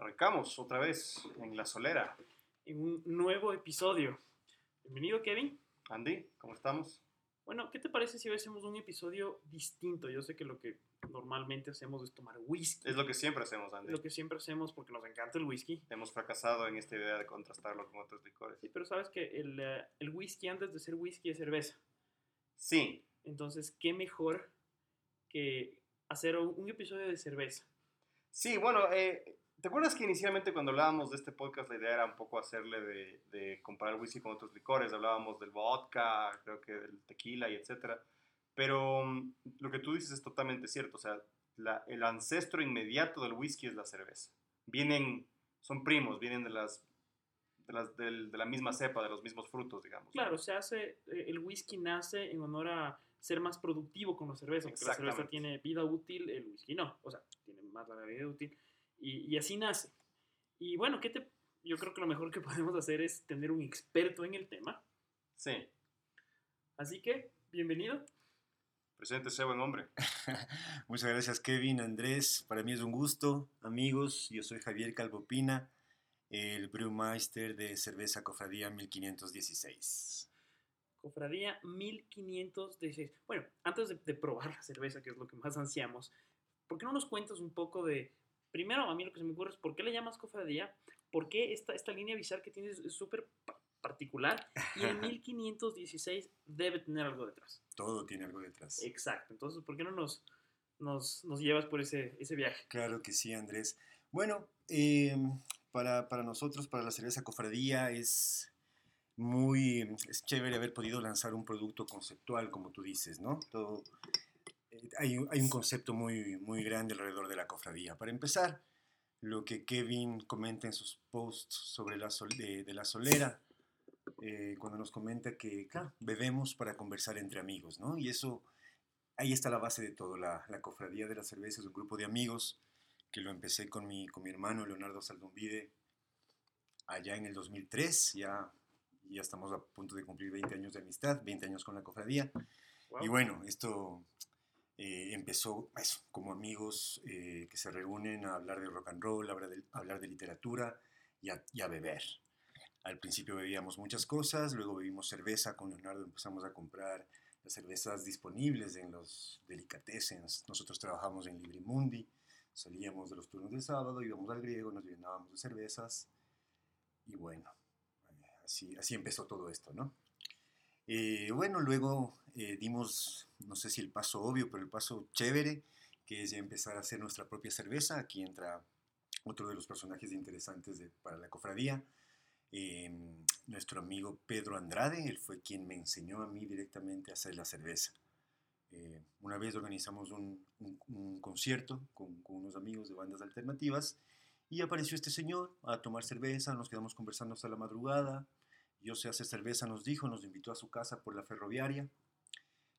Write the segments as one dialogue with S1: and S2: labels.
S1: Arrancamos otra vez en La Solera.
S2: En un nuevo episodio. Bienvenido, Kevin.
S1: Andy, ¿cómo estamos?
S2: Bueno, ¿qué te parece si hoy hacemos un episodio distinto? Yo sé que lo que normalmente hacemos es tomar whisky.
S1: Es lo que siempre hacemos, Andy.
S2: Lo que siempre hacemos porque nos encanta el whisky.
S1: Hemos fracasado en esta idea de contrastarlo con otros licores.
S2: Sí, pero sabes que el, eh, el whisky antes de ser whisky es cerveza.
S1: Sí,
S2: Entonces, ¿qué mejor que hacer un, un episodio de cerveza?
S1: sí, bueno, eh, ¿te acuerdas que inicialmente cuando hablábamos de este podcast la idea era un poco hacerle de, de comparar whisky con otros licores? Hablábamos del vodka, creo que del tequila y etcétera. Pero mm, lo que tú dices es totalmente cierto. O sea, la- el ancestro inmediato del whisky es la cerveza. Vienen, son primos, vienen de las, de, las, de la misma cepa, de los mismos frutos, digamos. ¿no?
S2: Claro, se hace, eh, el whisky nace en honor a ser más productivo con la cerveza, porque la cerveza tiene vida útil, el whisky no, o sea, tiene más larga vida útil, y, y así nace. Y bueno, ¿qué te, yo creo que lo mejor que podemos hacer es tener un experto en el tema,
S1: Sí,
S2: así que, bienvenido.
S1: preséntese, buen hombre.
S3: Muchas gracias Kevin, Andrés. Para mí es un gusto. Amigos, yo soy Javier Calvopina, el brewmaster de cerveza Cofradía 1516.
S2: Cofradía 1516. Bueno, antes de, de probar la cerveza, que es lo que más ansiamos, ¿por qué no nos cuentas un poco de, primero a mí lo que se me ocurre es, ¿por qué le llamas cofradía? ¿Por qué esta, esta línea visual que tienes es súper pa- particular? Y el 1516 debe tener algo detrás.
S3: Todo tiene algo detrás.
S2: Exacto. Entonces, ¿por qué no nos, nos, nos llevas por ese, ese viaje?
S3: Claro que sí, Andrés. Bueno, eh, para, para nosotros, para la cerveza Cofradía, es muy es chévere haber podido lanzar un producto conceptual, como tú dices, ¿no? Todo, hay, un- hay un concepto muy, muy grande alrededor de la cofradía. Para empezar, lo que Kevin comenta en sus posts sobre la sol- de, de la solera, eh, cuando nos comenta que, claro, bebemos para conversar entre amigos, ¿no? Y eso, ahí está la base de todo. La, la cofradía de la cerveza es un grupo de amigos que lo empecé con mi, con mi hermano Leonardo Saldunvide allá en el 2003, ya, ya estamos a punto de cumplir 20 años de amistad, 20 años con la cofradía.
S2: Wow.
S3: Y bueno, esto eh, empezó eso, como amigos eh, que se reúnen a hablar de rock and roll, a hablar de, a hablar de literatura y a, y a beber. Al principio bebíamos muchas cosas, luego bebimos cerveza con Leonardo, empezamos a comprar las cervezas disponibles en los delicatessens. Nosotros trabajamos en Librimundi, salíamos de los turnos del sábado, íbamos al griego, nos llenábamos de cervezas y bueno, eh, así, así empezó todo esto, ¿no? Eh, bueno, luego eh, dimos, no sé si el paso obvio, pero el paso chévere, que es ya empezar a hacer nuestra propia cerveza. Aquí entra otro de los personajes interesantes de- para la cofradía, eh, nuestro amigo Pedro Andrade, él fue quien me enseñó a mí directamente a hacer la cerveza. Eh, una vez organizamos un concierto con, con unos amigos de bandas alternativas y apareció este señor a tomar cerveza, nos quedamos conversando hasta la madrugada. Yo sé hacer cerveza, nos dijo, nos invitó a su casa por la ferroviaria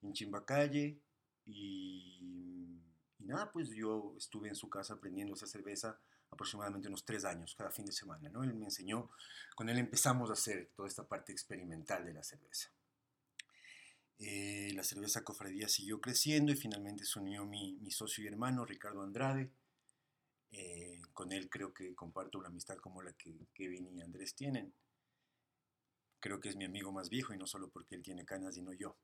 S3: en Chimbacalle y, y nada, pues yo estuve en su casa aprendiendo a hacer cerveza aproximadamente unos tres años, cada fin de semana, ¿no? Él me enseñó, con él empezamos a hacer toda esta parte experimental de la cerveza. Eh, la cerveza cofradía siguió creciendo y finalmente se unió mi, mi socio y hermano Ricardo Andrade. Eh, con él creo que comparto una amistad como la que Kevin y Andrés tienen. Creo que es mi amigo más viejo y no solo porque él tiene canas, sino yo.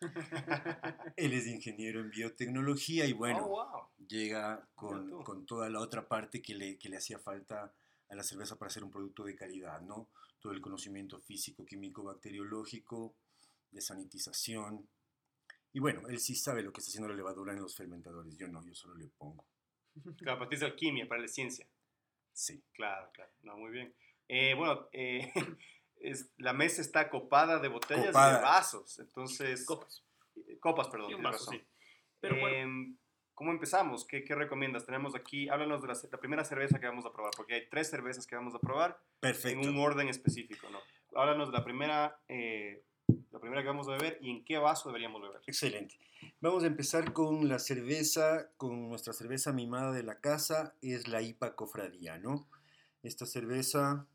S3: Él es ingeniero en biotecnología y bueno,
S1: Oh, wow.
S3: llega con, con toda la otra parte que le, que le hacía falta a la cerveza para hacer un producto de calidad, ¿no? Todo el conocimiento físico, químico, bacteriológico, de sanitización. Y bueno, él sí sabe lo que está haciendo la levadura en los fermentadores. Yo no, yo solo le pongo.
S1: Claro, para ti es alquimia, para la ciencia.
S3: Sí.
S1: Claro, claro. No, muy bien. Eh, bueno, eh, es, la mesa está copada de botellas y de vasos. Entonces,
S2: Copas.
S1: eh, copas, perdón.
S2: Y un vaso,
S1: razón.
S2: sí. Pero bueno,
S1: Em, ¿Cómo empezamos? ¿Qué, ¿Qué recomiendas? Tenemos aquí, háblanos de la, primera cerveza que vamos a probar, porque hay tres cervezas que vamos a probar
S3: Perfecto.
S1: en un orden específico, ¿no? Háblanos de la primera, eh, la primera que vamos a beber y en qué vaso deberíamos beber.
S3: Excelente. Vamos a empezar con la cerveza, con nuestra cerveza mimada de la casa, es la IPA Cofradía, ¿no? Esta cerveza.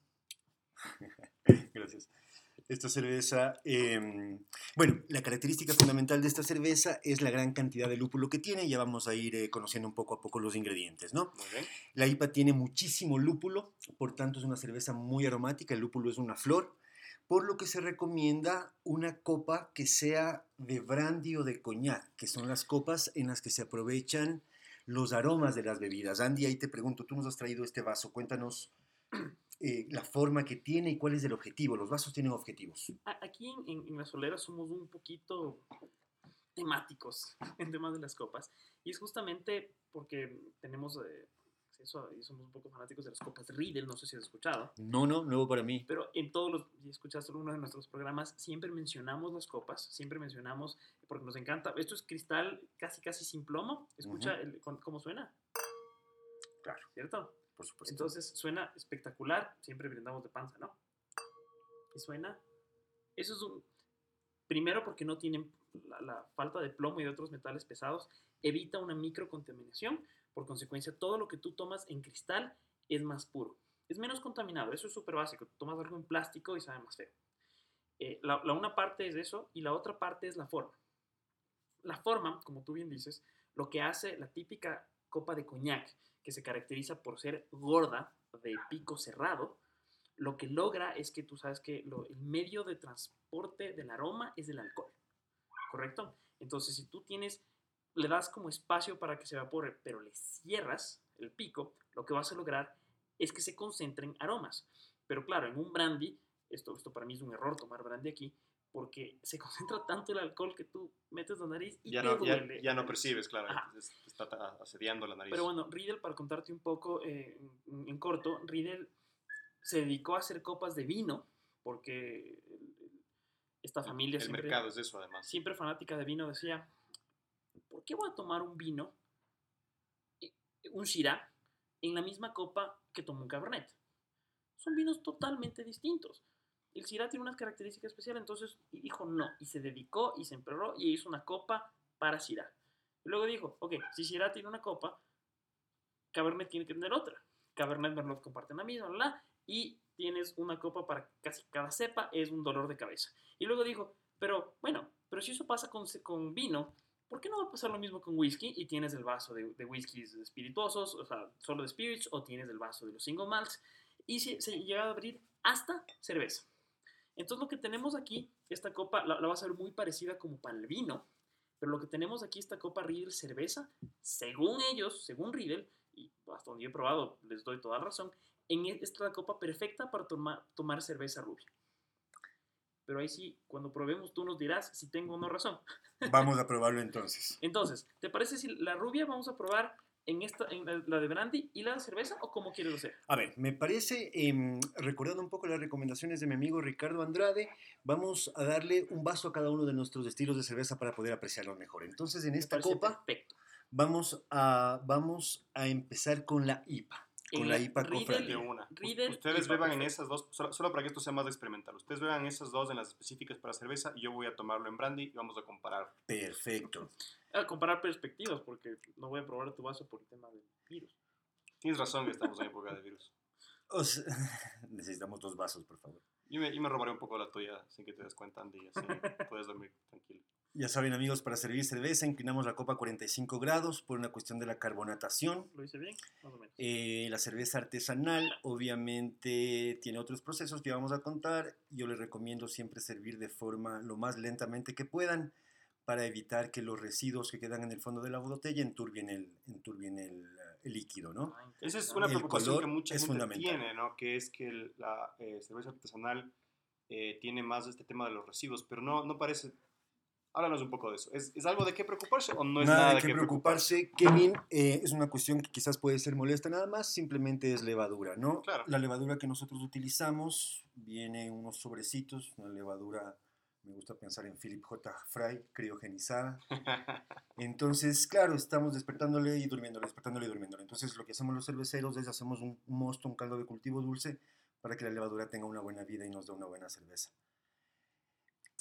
S3: Esta cerveza, em, bueno, la característica fundamental de esta cerveza es la gran cantidad de lúpulo que tiene. Ya vamos a ir eh, conociendo un poco a poco los ingredientes, ¿no? La IPA tiene muchísimo lúpulo, por tanto es una cerveza muy aromática. El lúpulo es una flor, por lo que se recomienda una copa que sea de brandy o de coñac, que son las copas en las que se aprovechan los aromas de las bebidas. Andy, ahí te pregunto, tú nos has traído este vaso, cuéntanos eh, la forma que tiene y cuál es el objetivo. Los vasos tienen objetivos.
S2: Aquí en, en, la solera somos un poquito temáticos en temas de las copas. Y es justamente porque tenemos eh, acceso a- y somos un poco fanáticos de las copas Riedel, no sé si has escuchado.
S3: No, no, nuevo para mí.
S2: Pero en todos los, si escuchaste uno de nuestros programas, siempre mencionamos las copas, siempre mencionamos, porque nos encanta. Esto es cristal casi, casi sin plomo. Escucha el- cómo suena,
S3: Claro,
S2: ¿cierto?
S3: Por supuesto.
S2: Entonces suena espectacular, siempre brindamos de panza, ¿no? Y suena. Eso es un. Primero, porque no tienen la, falta de plomo y de otros metales pesados, evita una microcontaminación. Por consecuencia, todo lo que tú tomas en cristal es más puro. Es menos contaminado. Eso es súper básico. Tomas algo en plástico y sabe más feo. Eh, la, la una parte es eso y la otra parte es la forma. La forma, como tú bien dices, lo que hace la típica copa de coñac, que se caracteriza por ser gorda, de pico cerrado, lo que logra es que tú sabes que lo- el medio de transporte del aroma es el alcohol, ¿correcto? Entonces, si tú tienes, le das como espacio para que se evapore, pero le cierras el pico, lo que vas a lograr es que se concentren aromas. Pero claro, en un brandy, esto, esto para mí es un error tomar brandy aquí, porque se concentra tanto el alcohol que tú metes la nariz y
S1: Ya
S2: te
S1: no, ya,
S2: duele.
S1: ya no percibes, claro. Está asediando la nariz.
S2: Pero bueno, Riedel, para contarte un poco eh, en, corto, Riedel se dedicó a hacer copas de vino, porque esta familia
S1: el
S2: siempre,
S1: mercado es eso, además.
S2: siempre fanática de vino decía, ¿por qué voy a tomar un vino, eh, un Shiraz, en la misma copa que tomo un Cabernet? Son vinos totalmente distintos. El Shiraz tiene unas características especiales, entonces dijo no, y se dedicó y se emperró y hizo una copa para Shiraz. Y luego dijo, ok, si Shiraz tiene una copa, Cabernet tiene que tener otra. Cabernet Merlot comparten la misma, y tienes una copa para casi cada cepa, es un dolor de cabeza. Y luego dijo, pero bueno, pero si eso pasa con, con vino, ¿por qué no va a pasar lo mismo con whisky? Y tienes el vaso de, de whiskies espirituosos, o sea, solo de spirits, o tienes el vaso de los single malts, y se, se llega a abrir hasta cerveza. Entonces lo que tenemos aquí, esta copa, la, la vas a ver muy parecida como para el vino, pero lo que tenemos aquí, esta copa Riedel cerveza, según ellos, según Riedel, y hasta donde yo he probado, les doy toda la razón, en e- esta la copa perfecta para toma- tomar cerveza rubia. Pero ahí sí, cuando probemos tú nos dirás si tengo o no razón.
S3: Vamos a probarlo entonces.
S2: Entonces, ¿te parece si la rubia vamos a probar en esta, en la, la de brandy y la de cerveza o cómo quieres hacer?
S3: A ver, me parece, em, recordando un poco las recomendaciones de mi amigo Ricardo Andrade, vamos a darle un vaso a cada uno de nuestros estilos de cerveza para poder apreciarlo mejor. Entonces, en esta copa
S2: Perfecto.
S3: vamos a, vamos a empezar con la IPA. Con la IPA Cofrade.
S1: De una.
S2: Riedel
S1: Ustedes
S2: y
S1: beban en esas dos, solo, solo para que esto sea más experimental. Ustedes beban esas dos en las específicas para cerveza y yo voy a tomarlo en brandy y vamos a comparar.
S3: Perfecto.
S2: A comparar perspectivas, porque no voy a probar tu vaso por el tema del virus.
S1: Tienes razón que estamos en época de virus.
S3: O sea, necesitamos dos vasos, por favor.
S1: Yo me, yo me robaré un poco la tuya sin que te des cuenta, Andy, así puedes dormir tranquilo.
S3: Ya saben, amigos, para servir cerveza inclinamos la copa a 45 grados por una cuestión de la carbonatación.
S2: ¿Lo hice bien? Más o menos.
S3: Eh, la cerveza artesanal obviamente tiene otros procesos que vamos a contar. Yo les recomiendo siempre servir de forma lo más lentamente que puedan para evitar que los residuos que quedan en el fondo de la botella enturbien el, enturbien el, eh, el líquido, ¿no?
S2: Ah,
S1: Esa es una preocupación que mucha gente tiene, ¿no? Que es que el- la eh, cerveza artesanal eh, tiene más este tema de los residuos, pero no, no parece... Háblanos un poco de eso. ¿Es, es algo de qué preocuparse o no es
S3: nada,
S1: nada,
S3: de qué preocuparse, Kevin. eh, es una cuestión que quizás puede ser molesta nada más, simplemente es levadura, ¿no?
S1: Claro.
S3: La levadura que nosotros utilizamos viene en unos sobrecitos, una levadura, me gusta pensar en Philip J. Fry, criogenizada. Entonces, claro, estamos despertándole y durmiéndole, despertándole y durmiéndole. Entonces, lo que hacemos los cerveceros es hacemos un mosto, un caldo de cultivo dulce, para que la levadura tenga una buena vida y nos dé una buena cerveza.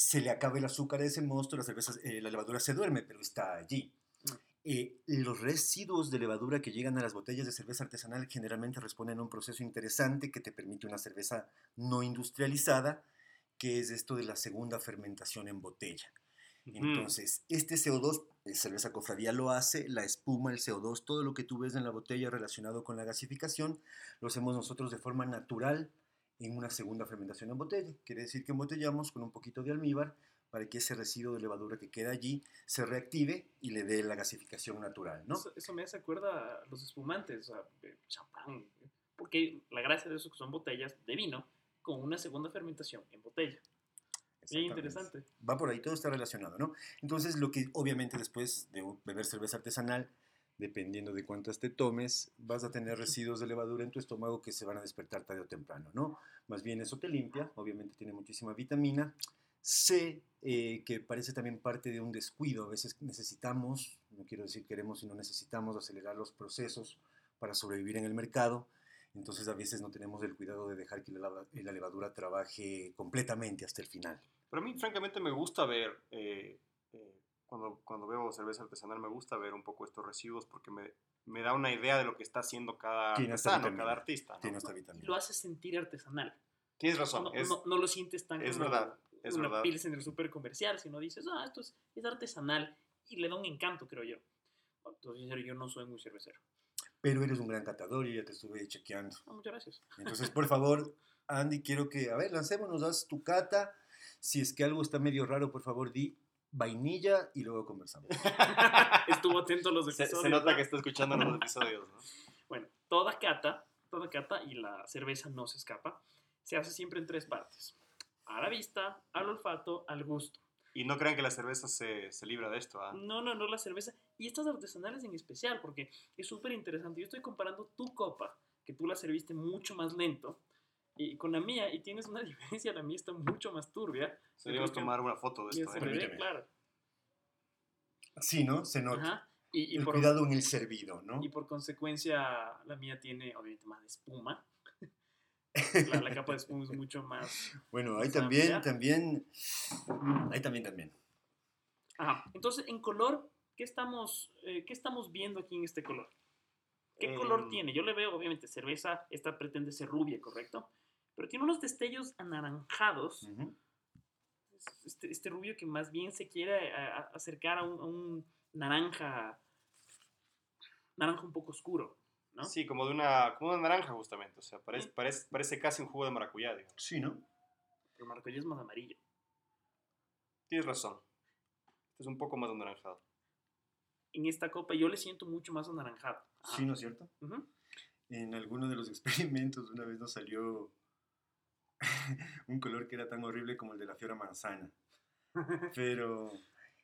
S3: Se le acaba el azúcar a ese mosto, la, cerveza, eh, la levadura se duerme, pero está allí.
S2: Mm.
S3: Eh, los residuos de levadura que llegan a las botellas de cerveza artesanal generalmente responden a un proceso interesante que te permite una cerveza no industrializada que es esto de la segunda fermentación en botella. Entonces, este CO2, eh, cerveza cofradía lo hace, la espuma, el CO2, todo lo que tú ves en la botella relacionado con la gasificación, lo hacemos nosotros de forma natural en una segunda fermentación en botella. Quiere decir que embotellamos con un poquito de almíbar para que ese residuo de levadura que queda allí se reactive y le dé la gasificación natural, ¿no?
S2: Eso, eso me hace acuerda a los espumantes, o sea, eh, champán. Porque la gracia de eso que son botellas de vino con una segunda fermentación en botella. Bien interesante.
S3: Va por ahí, todo está relacionado, ¿no? Entonces, lo que obviamente después de beber cerveza artesanal, dependiendo de cuántas te tomes, vas a tener residuos de levadura en tu estómago que se van a despertar tarde o temprano, ¿no? Más bien eso te limpia, obviamente tiene muchísima vitamina. Sé eh, que parece también parte de un descuido, a veces necesitamos, no quiero decir queremos, sino necesitamos acelerar los procesos para sobrevivir en el mercado. Entonces a veces no tenemos el cuidado de dejar que la, lava- la levadura trabaje completamente hasta el final.
S1: Pero a mí, francamente, me gusta ver, eh, eh, cuando, cuando veo cerveza artesanal, me gusta ver un poco estos residuos porque me, me da una idea de lo que está haciendo cada
S3: Tiene esta
S1: artesano,
S3: vitamina.
S1: cada artista. ¿no?
S3: Tiene esta
S2: Y
S3: vitamina.
S2: lo hace sentir artesanal.
S1: Tienes razón,
S2: No,
S1: es,
S2: no- no lo sientes tan
S1: es
S2: como
S1: verdad, es
S2: una
S1: verdad.
S2: pilsen del súper comercial, sino dices, ah, esto es, es artesanal y le da un encanto, creo yo. Entonces, yo no soy muy cervecero.
S3: Pero eres un gran catador y ya te estuve chequeando.
S2: Ah, muchas gracias.
S3: Entonces, por favor, Andy, quiero que, a ver, lancémonos, haz tu cata. Si es que algo está medio raro, por favor, di vainilla y luego conversamos.
S2: Estuvo atento a los
S1: Se,
S2: episodios.
S1: se nota
S2: ¿no?
S1: que está escuchando los episodios, ¿no?
S2: Bueno, toda cata, toda cata y la cerveza no se escapa, se hace siempre en tres partes. A la vista, al olfato, al gusto.
S1: Y no crean que la cerveza se, se libra de esto, ¿ah?
S2: No, no, no la cerveza. Y estas artesanales en especial, porque es súper interesante. Yo estoy comparando tu copa, que tú la serviste mucho más lento, y con la mía, y tienes una diferencia, la mía está mucho más turbia.
S1: Deberíamos tomar una foto de esto, ¿eh?
S2: claro.
S3: Sí, ¿no? Se nota.
S2: Ajá. Y, y
S3: el
S2: por,
S3: cuidado en el servido, ¿no?
S2: y por consecuencia, la mía tiene obviamente más espuma. La, la capa de espuma es mucho más
S3: Bueno, ahí también,
S2: amplia.
S3: también, ahí también, también.
S2: Ajá. Entonces, en color, ¿qué estamos, eh, ¿qué estamos viendo aquí en este color? ¿Qué
S1: Em,
S2: color tiene? Yo le veo, obviamente, cerveza, esta pretende ser rubia, ¿correcto? Pero tiene unos destellos anaranjados. Este, este rubio que más bien se quiere a- a- acercar a un, a un naranja, naranja un poco oscuro, ¿no?
S1: Sí, como de una, como una naranja, justamente. O sea, parece, parece, parece casi un jugo de maracuyá, digamos.
S3: Sí, ¿no?
S2: El maracuyá es más amarillo.
S1: Tienes razón. Este es un poco más anaranjado.
S2: En esta copa yo le siento mucho más anaranjado. Ajá.
S3: Sí, ¿no es cierto?
S2: Ujú.
S3: En alguno de los experimentos una vez nos salió un color que era tan horrible como el de la fiora manzana. Pero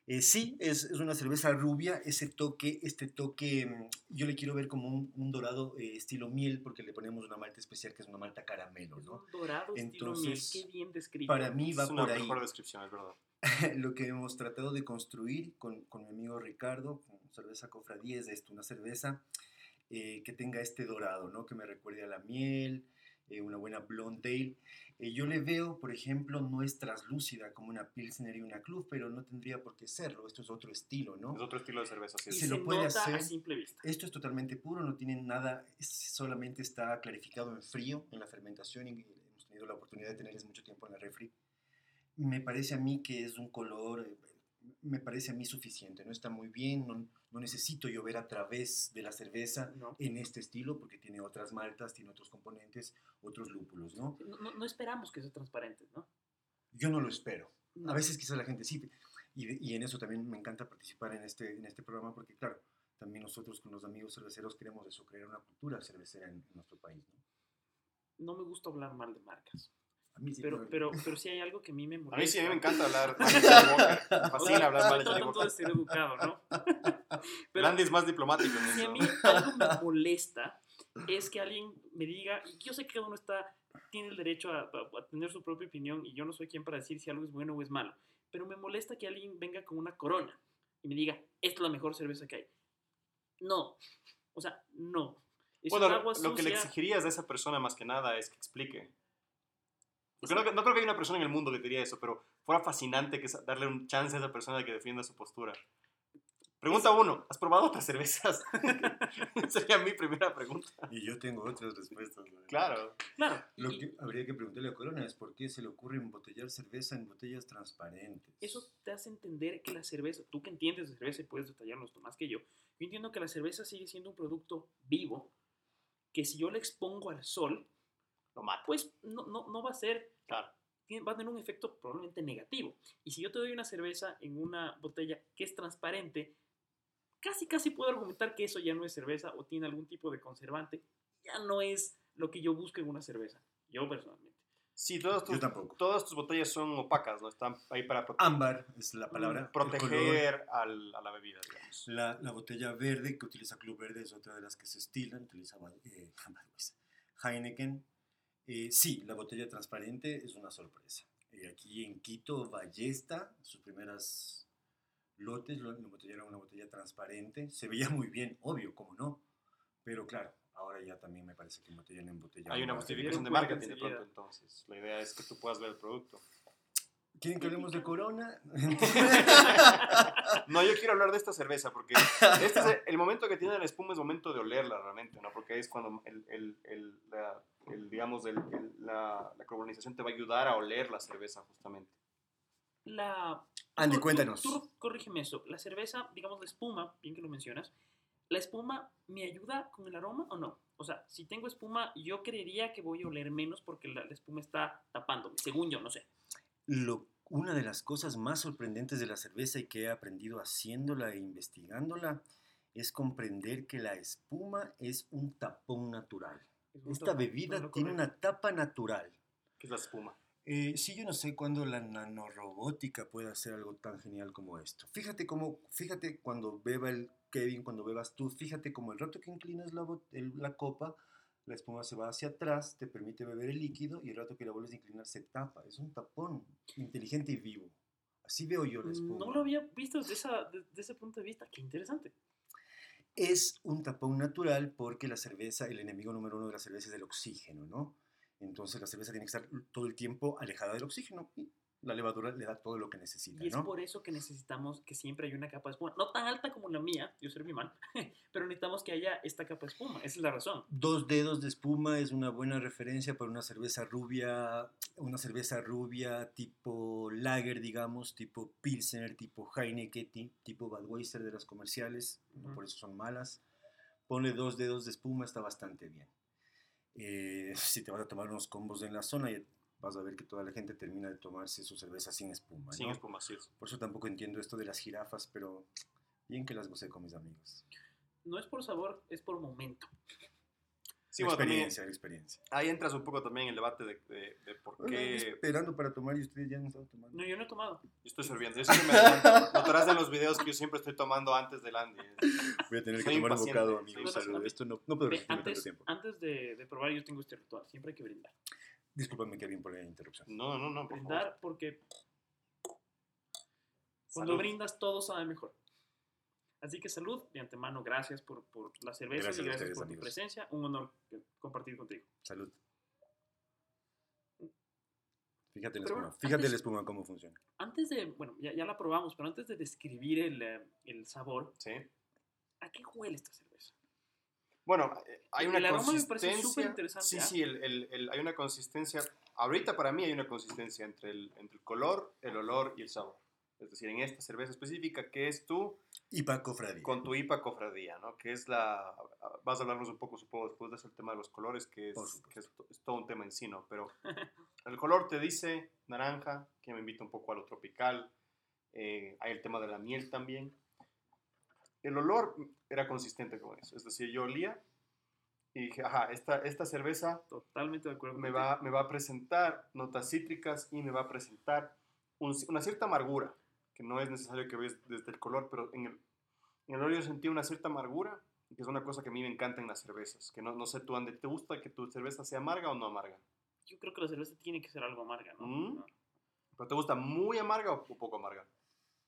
S3: eh, sí, es, es una cerveza rubia, ese toque, este toque, mm, yo le quiero ver como un, un dorado eh, estilo miel, porque le ponemos una malta especial que es una malta caramelo, ¿no?
S2: dorado estilo miel.
S3: Entonces,
S2: Qué bien descrito.
S3: Para mí va
S1: es una
S3: por ahí.
S1: mejor descripción, es verdad.
S3: Lo que hemos tratado de construir con, con mi amigo Ricardo, con cerveza cofradía, es esto, una cerveza eh, que tenga este dorado, ¿no? Que me recuerde a la miel, eh, una buena blonde ale. Eh, yo le veo, por ejemplo, no es traslúcida como una Pilsner y una Club, pero no tendría por qué serlo. Esto es otro estilo, ¿no?
S1: Es otro estilo de cerveza, sí.
S2: y
S3: se
S2: se,
S3: lo puede
S2: nota
S3: hacer.
S2: a simple vista.
S3: Esto es totalmente puro, no tiene nada, es- solamente está clarificado en frío en la fermentación y hemos tenido la oportunidad de tenerles mucho tiempo en la refri. Me parece a mí que es un color, eh, me parece a mí suficiente, no está muy bien, no, no necesito yo ver a través de la cerveza
S2: ¿no?
S3: en este estilo porque tiene otras maltas, tiene otros componentes, otros lúpulos, ¿no?
S2: No, no- no esperamos que sea transparente, ¿no?
S3: Yo no lo espero.
S2: No.
S3: A veces quizás la gente sí, y, y en eso también me encanta participar en este, en este programa porque, claro, también nosotros con los amigos cerveceros queremos eso, crear una cultura cervecera en, en nuestro país. ¿no?
S2: No me gusta hablar mal de marcas.
S3: A mí sí,
S2: Pero,
S3: no-
S2: pero, pero sí hay algo que a mí me molesta.
S1: A mí sí, a mí me encanta hablar mal de Johnny Walker. Me
S2: O sea,
S1: fascina hablar mal de
S2: ser educado, ¿no? Pero
S1: Landy es más diplomático en
S2: si a mí algo me molesta es que alguien me diga, y yo sé que cada uno está, tiene el derecho a, a- a tener su propia opinión y yo no soy quien para decir si algo es bueno o es malo, pero me molesta que alguien venga con una corona y me diga, esta es la mejor cerveza que hay. No, o sea, no. Es
S1: Bueno,
S2: agua
S1: lo que le exigirías a esa persona más que nada es que explique. Porque no, no creo que haya una persona en el mundo que diría eso, pero fuera fascinante que darle un chance a esa persona de que defienda su postura. Pregunta uno, ¿has probado otras cervezas? Sería mi primera pregunta.
S3: Y yo tengo otras respuestas. ¿no?
S1: Claro.
S2: Claro.
S3: Lo que habría que preguntarle a Corona es por qué se le ocurre embotellar cerveza en botellas transparentes.
S2: Eso te hace entender que la cerveza, tú que entiendes de cerveza y puedes detallarnos más que yo, yo entiendo que la cerveza sigue siendo un producto vivo, que si yo le expongo al sol,
S1: Lo mata.
S2: pues no, no, no va a ser,
S1: Claro.
S2: va a tener un efecto probablemente negativo. Y si yo te doy una cerveza en una botella que es transparente, casi casi puedo argumentar que eso ya no es cerveza o tiene algún tipo de conservante, ya no es lo que yo busco en una cerveza, yo personalmente.
S1: Sí, todas tus,
S3: Yo tampoco.
S1: todas tus botellas son opacas, ¿no? Están ahí para prote-
S3: Ámbar es la palabra.
S1: proteger al- a la bebida, digamos.
S3: La, la botella verde que utiliza Club Verde es otra de las que se estilan, utiliza eh, Heineken. Eh, sí, la botella transparente es una sorpresa. Eh, aquí en Quito, Ballesta, sus primeras lotes lo embotellaron una botella transparente. Se veía muy bien, obvio, cómo no. Pero claro, ahora ya también me parece que embotellan en botella.
S1: Hay una justificación de marketing de pronto, entonces. La idea es que tú puedas ver el producto.
S3: ¿Quieren que hablemos de Corona?
S1: No, yo quiero hablar de esta cerveza porque este es el, el momento que tiene la espuma es momento de olerla realmente, ¿no? Porque es cuando el, el, el, la, el, digamos, el, el- la, la carbonización te va a ayudar a oler la cerveza justamente.
S2: La...
S3: Andy,
S2: tú-
S3: cuéntanos.
S2: Tú, corrígeme eso. La cerveza, digamos la espuma, bien que lo mencionas, ¿la espuma me ayuda con el aroma o no? O sea, si tengo espuma, yo creería que voy a oler menos porque la, la espuma está tapándome, según yo, no sé.
S3: Lo- una de las cosas más sorprendentes de la cerveza y que he aprendido haciéndola e investigándola es comprender que la espuma es un tapón natural.
S2: Es un
S3: Esta
S2: tapón,
S3: bebida tiene una tapa natural.
S1: que es la espuma.
S3: Eh, sí, yo no sé cuándo la nanorobótica puede hacer algo tan genial como esto. Fíjate cómo, fíjate cuando beba el Kevin, cuando bebas tú, fíjate como el rato que inclinas la, el- la copa, la espuma se va hacia atrás, te permite beber el líquido y el rato que la vuelves a inclinar se tapa. Es un tapón inteligente y vivo. Así veo yo la espuma.
S2: No lo había visto desde, esa, desde ese punto de vista. Qué interesante.
S3: Es un tapón natural porque la cerveza, el enemigo número uno de la cerveza es el oxígeno, ¿no? Entonces la cerveza tiene que estar todo el tiempo alejada del oxígeno y la levadura le da todo lo que necesita,
S2: Y es
S3: ¿no?
S2: por eso que necesitamos que siempre haya una capa de espuma. No tan alta como la mía, yo serví mal, pero necesitamos que haya esta capa de espuma. Esa es la razón.
S3: Dos dedos de espuma es una buena referencia para una cerveza rubia, una cerveza rubia tipo lager, digamos, tipo Pilsner, tipo Heineken, ti- tipo Budweiser de las comerciales,
S2: Ujú.
S3: por eso son malas. Ponle dos dedos de espuma, está bastante bien. Eh, si te vas a tomar unos combos en la zona, ya vas a ver que toda la gente termina de tomarse su cerveza sin espuma.
S1: Sin
S3: ¿no?
S1: espuma, sí.
S3: Por eso tampoco entiendo esto de las jirafas, pero bien que las gocé con mis amigos.
S2: No es por sabor, es por momento.
S1: Sí,
S3: la
S1: bueno, también
S3: experiencia, la experiencia.
S1: ahí entras un poco también en el debate de, de, de por
S3: Oigan,
S1: qué
S3: esperando para tomar y ustedes ya no están tomando.
S2: No, yo no he tomado.
S1: yo estoy sirviendo. Siempre me. Notarás en los videos que yo siempre estoy tomando antes del Andy.
S3: Voy a tener
S1: Soy
S3: que tomar un bocado, amigos. Esto no, no puedo resistirme tanto
S2: antes
S3: tiempo.
S2: antes de, de probar, yo tengo este ritual. Siempre hay que brindar.
S3: Discúlpame, Kevin, por la interrupción.
S1: No, no, no, por favor.
S2: Brindar porque cuando
S1: Salud.
S2: brindas todo sabe mejor. Así que salud, de antemano, gracias por, por la cerveza
S3: Gracias
S2: y gracias
S3: ustedes,
S2: por tu
S3: amigos.
S2: presencia. Un honor eh, compartir contigo.
S3: Salud. Fíjate la
S2: Pero
S3: espuma.
S2: bueno,
S3: Fíjate
S2: antes-
S3: la espuma cómo funciona.
S2: Antes de, bueno, ya, ya la probamos, pero antes de describir el, eh, el sabor,
S1: Sí.
S2: ¿a qué huele esta cerveza?
S1: Bueno, eh, hay
S2: El
S1: una
S2: aroma me
S1: consistencia.
S2: parece superinteresante,
S1: Sí,
S2: ¿ah?
S1: sí, el, el- el- hay una consistencia. Ahorita para mí hay una consistencia entre el, entre el color, el olor y el sabor. Es decir, en esta cerveza específica, que es tú
S3: Y Paco Fradi.
S1: con tu IPA cofradía, ¿no? Que es la. Vas a hablarnos un poco, supongo, después de eso, el tema de los colores, que es, que es, to- es todo un tema en sí, ¿no? Pero el color te dice naranja, que me invita un poco a lo tropical. eh, hay el tema de la miel también. El olor era consistente con eso. Es decir, yo olía y dije, ajá, esta, esta cerveza
S2: Totalmente de acuerdo.
S1: me va, me va a presentar notas cítricas y me va a presentar un- una cierta amargura, que no es necesario que veas desde el color, pero en el, en el olor yo sentí una cierta amargura, que es una cosa que a mí me encanta en las cervezas, que no, no sé tú, Andy, ¿te gusta que tu cerveza sea amarga o no amarga?
S2: Yo creo que la cerveza tiene que ser algo amarga, ¿no?
S1: Mm. ¿Pero te gusta muy amarga o poco amarga?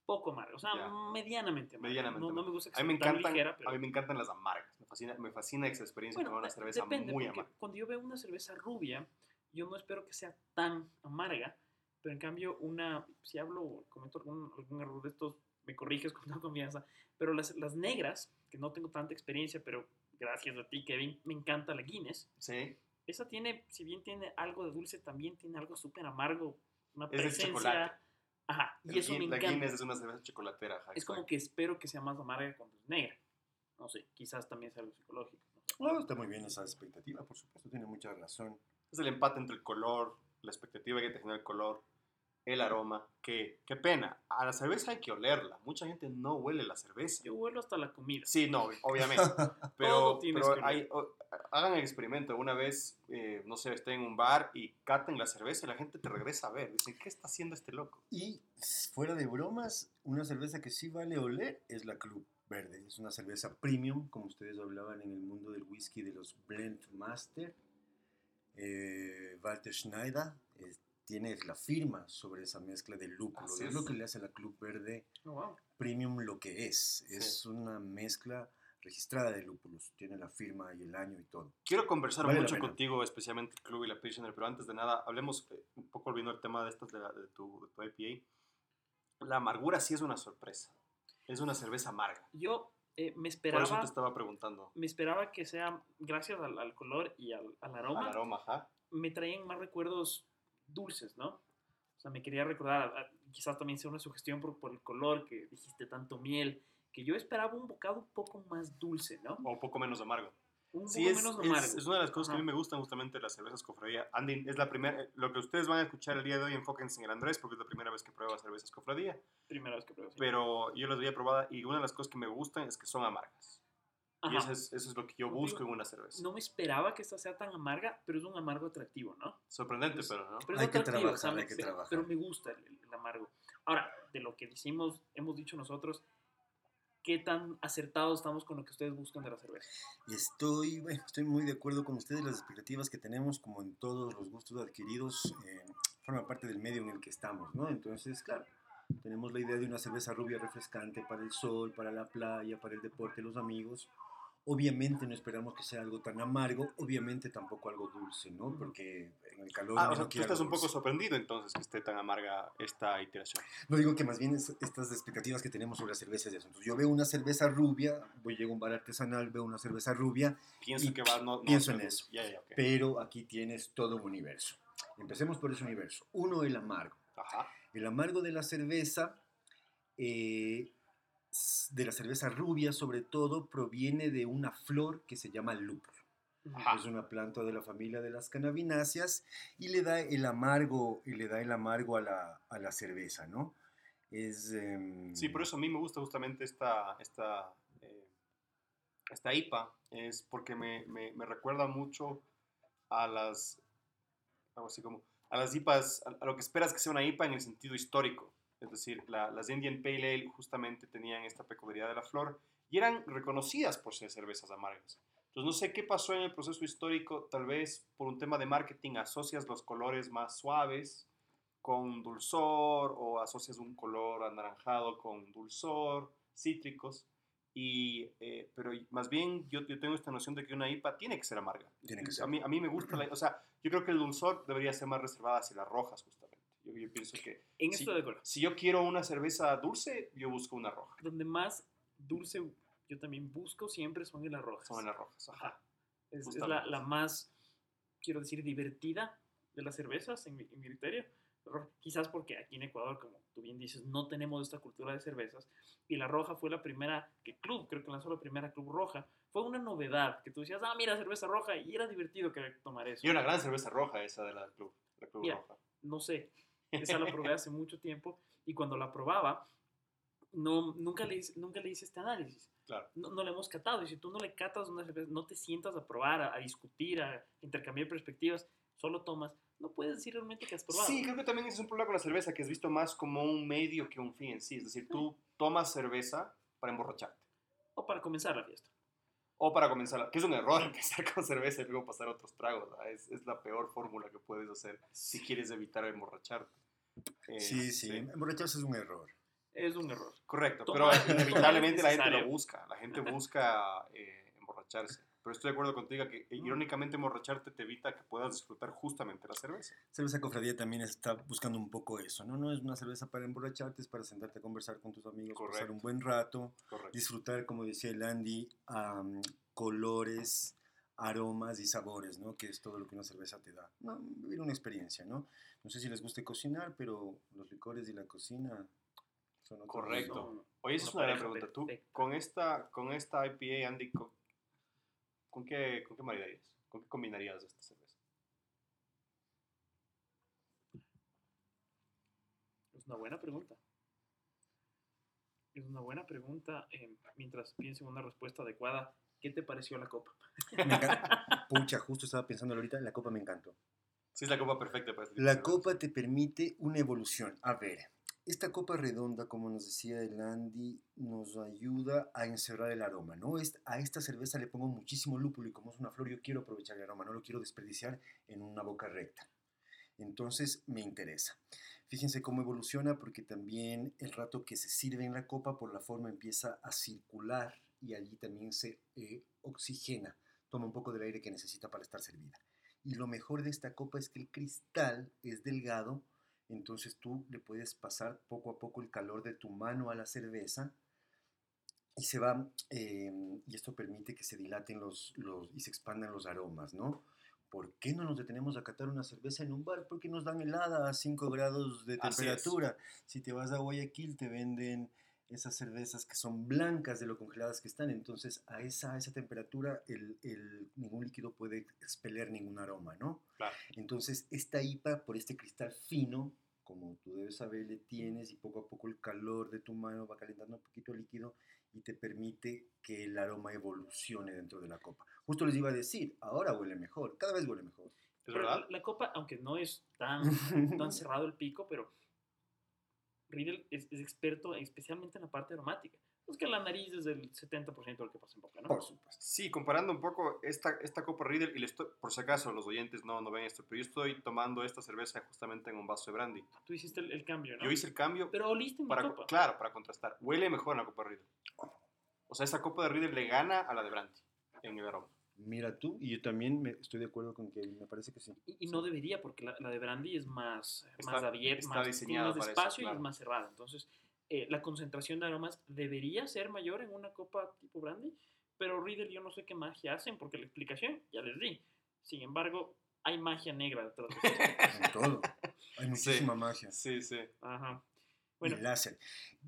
S2: Poco amarga, o sea, medianamente amarga.
S1: Medianamente
S2: No, no me gusta que
S1: A mí,
S2: sea
S1: me
S2: tan
S1: encantan,
S2: ligera, pero...
S1: a mí me encantan las amargas, me fascina, me fascina esa experiencia de
S2: Bueno,
S1: tomar una cerveza
S2: depende,
S1: muy amarga.
S2: cuando yo veo una cerveza rubia, yo no espero que sea tan amarga, pero en cambio una, si hablo, cometo algún, algún error de estos, me corriges con toda confianza, pero las, las negras, que no tengo tanta experiencia, pero gracias a ti, Kevin, me encanta la Guinness.
S1: Sí.
S2: Esa tiene, si bien tiene algo de dulce, también tiene algo súper amargo, una
S1: Es de
S2: presencia.
S1: chocolate.
S2: Ajá, y
S1: El
S2: eso me
S1: Guin- la
S2: encanta.
S1: Guinness es una cerveza chocolatera. ajá,
S2: Es como que espero que sea más amarga cuando es negra. No sé, quizás también sea algo psicológico. No,
S3: está muy bien esa expectativa, por supuesto, tiene mucha razón.
S1: Es el empate entre el color, la expectativa que te genera el color, el aroma. Que, qué pena. A la cerveza hay que olerla. Mucha gente no huele la cerveza.
S2: Yo vuelo hasta la comida.
S1: Sí, no, obviamente.
S2: Todo
S1: Pero,
S2: tienes
S1: pero
S2: que
S1: hay- o- hagan el experimento. Una vez, eh, no sé, estén en un bar y caten la cerveza y la gente te regresa a ver. Dicen, ¿qué está haciendo este loco?
S3: Y fuera de bromas, una cerveza que sí vale oler es la Club Verde. Es una cerveza premium, como ustedes hablaban en el mundo del whisky de los Blend Master. Eh, Walter Schneider eh, tiene la firma sobre esa mezcla de lúpulo.
S1: Así
S3: Es
S1: es.
S3: lo que le hace a la Club Verde
S2: Oh, wow.
S3: premium lo que es.
S1: Sí.
S3: Es una mezcla registrada de lúpulos. Tiene la firma y el año y todo.
S1: Quiero conversar
S3: Vale
S1: mucho contigo, especialmente el club y la Pilsner, pero antes de nada, hablemos eh, un poco volviendo al tema de estas de, la- de tu, de tu IPA. La amargura sí es una sorpresa. Es una cerveza amarga.
S2: Yo eh, me
S1: Por eso
S2: esperaba,
S1: te estaba preguntando.
S2: me esperaba que sea, gracias al, al color y al, al aroma,
S1: Al aroma, ajá.
S2: me traían más recuerdos dulces, ¿no? O sea, me quería recordar, quizás también sea una sugestión por, por el color, que dijiste tanto miel, que yo esperaba un bocado un poco más dulce, ¿no?
S1: O un poco menos amargo.
S2: Un
S1: Sí,
S2: poco
S1: es,
S2: menos
S1: es- es una de las cosas que a mí
S2: Ajá.
S1: me gustan justamente de las cervezas cofradía. Andy, es la primera, eh, lo que ustedes van a escuchar el día de hoy, enfóquense en el Andrés, porque es la primera vez que prueba cervezas cofradía.
S2: Primera vez que pruebo. sí.
S1: Pero yo las había probado y una de las cosas que me gustan es que son amargas. Y
S2: Ajá.
S1: eso es, eso es lo que yo busco en una cerveza.
S2: No me esperaba que esta sea tan amarga, pero es un amargo atractivo, ¿no?
S1: Sorprendente,
S2: Pues,
S1: pero no.
S2: Pero es
S3: Hay que
S2: atractivo, o sea,
S3: trabajar, hay que
S2: pero-
S3: trabajar.
S2: Pero me gusta el, el amargo. Ahora, de lo que decimos, hemos dicho nosotros, ¿qué tan acertados estamos con lo que ustedes buscan de la cerveza?
S3: Estoy, bueno, estoy muy de acuerdo con ustedes. Las expectativas que tenemos, como en todos los gustos adquiridos, eh, parte del medio en el que estamos, ¿no? Entonces, claro, tenemos la idea de una cerveza rubia refrescante para el sol, para la playa, para el deporte, los amigos. Obviamente no esperamos que sea algo tan amargo, obviamente tampoco algo dulce, ¿no? Porque en el calor...
S1: Ah, o sea, tú estás un poco sorprendido entonces que esté tan amarga esta iteración.
S3: No digo que más bien es- estas expectativas que tenemos sobre las cervezas de asuntos. Yo veo una cerveza rubia, voy a un bar artesanal, veo una cerveza rubia,
S1: Pienso
S3: Y
S1: que va, no, no
S3: pienso en eso.
S1: Ya, ok.
S3: pero aquí tienes todo un universo. Empecemos por ese universo. Uno, el amargo.
S1: Ajá.
S3: El amargo de la cerveza, eh, de la cerveza rubia sobre todo, proviene de una flor que se llama lúpulo.
S1: Ajá.
S3: Es una planta de la familia de las cannabináceas y le da el amargo, y le da el amargo a la, a la cerveza, ¿no? Es, em,
S1: Sí, por eso a mí me gusta justamente esta, esta, eh, esta IPA, es porque me, me, me recuerda mucho a las, algo así como, a las IPAs, a, a lo que esperas que sea una IPA en el sentido histórico. Es decir, la- las Indian Pale Ale justamente tenían esta peculiaridad de la flor y eran reconocidas por ser cervezas amargas. Entonces no sé qué pasó en el proceso histórico, tal vez por un tema de marketing asocias los colores más suaves con dulzor o asocias un color anaranjado con dulzor, cítricos. Y, eh, pero más bien yo, yo tengo esta noción de que una IPA tiene que ser amarga.
S3: Tiene que
S1: A
S3: ser.
S1: mí, a mí me gusta, la, o sea, yo creo que el dulzor debería ser más reservada hacia las rojas justamente. Yo, yo pienso que
S2: En
S1: Sí.
S2: esto de acuerdo.
S1: si yo quiero una cerveza dulce, yo busco una roja.
S2: Donde más dulce yo también busco siempre son en las rojas.
S1: Son en las rojas. Ajá.
S2: Ajá. Es, es la, la más, quiero decir, divertida de las cervezas, en mi, en mi criterio. Quizás porque aquí en Ecuador, como tú bien dices, no tenemos esta cultura de cervezas. Y la roja fue la primera, que Club, creo que lanzó la primera Club Roja. Fue una novedad, que tú decías, ah, mira, cerveza roja. Y era divertido querer tomar eso.
S1: Y una gran cerveza roja esa de la club, la club
S2: Mira,
S1: roja.
S2: no sé, esa la probé hace mucho tiempo. Y cuando la probaba, no, nunca, le, hice- nunca le hice este análisis.
S1: Claro.
S2: no, no le hemos catado. Y si tú no le catas una cerveza, no te sientas a probar, a, a discutir, a intercambiar perspectivas, solo tomas, no puedes decir realmente que has probado.
S1: Sí, creo que también ese es un problema con la cerveza, que es visto más como un medio que un fin en sí. Es decir, tú tomas cerveza para emborracharte.
S2: O para comenzar la fiesta.
S1: O para comenzar, que es un error empezar con cerveza y luego pasar a otros tragos. Es, es la peor fórmula que puedes hacer si quieres evitar emborracharte. Eh,
S3: Sí, sí, emborracharse es un error.
S2: Es un error.
S1: Correcto, pero inevitablemente la gente lo busca. La gente busca eh, emborracharse. Pero estoy de acuerdo contigo que eh, irónicamente emborracharte te evita que puedas disfrutar justamente la cerveza.
S3: Cerveza Cofradía también está buscando un poco eso, ¿no? No es una cerveza para emborracharte, es para sentarte a conversar con tus amigos, pasar un buen rato,
S1: Correcto.
S3: disfrutar, como decía el Andy, am, colores, aromas y sabores, ¿no? Que es todo lo que una cerveza te da. No, vivir una experiencia, ¿no? No sé si les guste cocinar, pero los licores y la cocina son otro
S1: Correcto.
S2: Son
S1: Oye, esa es una gran pregunta. Tú, con esta, con esta IPA, Andy, ¿con, con qué, ¿con qué maridarías? ¿Con qué combinarías esta cerveza?
S2: Es una buena pregunta. Es una buena pregunta. eh, mientras pienso en una respuesta adecuada, ¿qué te pareció la copa?
S3: Me encanta. Pucha, justo estaba pensando ahorita, la copa me encantó.
S1: Sí, es la copa perfecta para este
S3: La copa te permite una evolución. A ver, esta copa redonda, como nos decía el Andy, nos ayuda a encerrar el aroma, ¿no? Es- A esta cerveza le pongo muchísimo lúpulo y como es una flor, yo quiero aprovechar el aroma, no lo quiero desperdiciar en una boca recta. Entonces, me interesa. Fíjense cómo evoluciona porque también el rato que se sirve en la copa, por la forma empieza a circular y allí también se eh, oxigena, toma un poco del aire que necesita para estar servida. Y lo mejor de esta copa es que el cristal es delgado, entonces tú le puedes pasar poco a poco el calor de tu mano a la cerveza y se va, eh, y esto permite que se dilaten los, los, y se expandan los aromas, ¿no? ¿Por qué no nos detenemos a catar una cerveza en un bar? Porque nos dan helada a 5 grados de temperatura. Si te vas a Guayaquil te venden esas cervezas que son blancas de lo congeladas que están. Entonces a esa, a esa temperatura el, el- ningún líquido puede expeler ningún aroma, ¿no?
S1: Claro.
S3: Entonces esta IPA por este cristal fino, como tú debes saber, le tienes y poco a poco el calor de tu mano va calentando un poquito el líquido y te permite que el aroma evolucione dentro de la copa. Justo les iba a decir, ahora huele mejor, cada vez huele mejor.
S1: ¿Es verdad?
S2: La, la copa, aunque no es tan, tan cerrado el pico, pero Riedel es, es experto especialmente en la parte aromática. Es que la nariz es el 70% de lo que pasa en boca, ¿no?
S3: Por supuesto.
S1: Sí, comparando un poco esta, esta copa Riedel, y le estoy, por si acaso los oyentes no, no ven esto, pero yo estoy tomando esta cerveza justamente en un vaso de brandy.
S2: Tú hiciste el, el cambio, ¿no?
S1: Yo hice el cambio,
S2: Pero oliste en mi
S1: para,
S2: copa.
S1: claro, para contrastar. Huele mejor la copa Riedel. O sea, esta copa de Riedel le gana a la de brandy en el aroma.
S3: Mira tú, y yo también me- estoy de acuerdo con que me parece que sí.
S2: Y, y no debería, porque la, la de Brandy es más,
S1: Está-
S2: más abierta,
S1: está
S2: más,
S1: diseñada
S2: tiene más
S1: para eso,
S2: espacio y es más cerrada. Entonces, eh, la concentración de aromas debería ser mayor en una copa tipo Brandy, pero Riedel yo no sé qué magia hacen, porque la explicación ya les di. Sin embargo, hay magia negra detrás de esto.
S3: En todo. Hay muchísima magia.
S1: Sí, sí.
S2: Ajá.
S3: Bueno.
S2: Bueno,
S3: láser.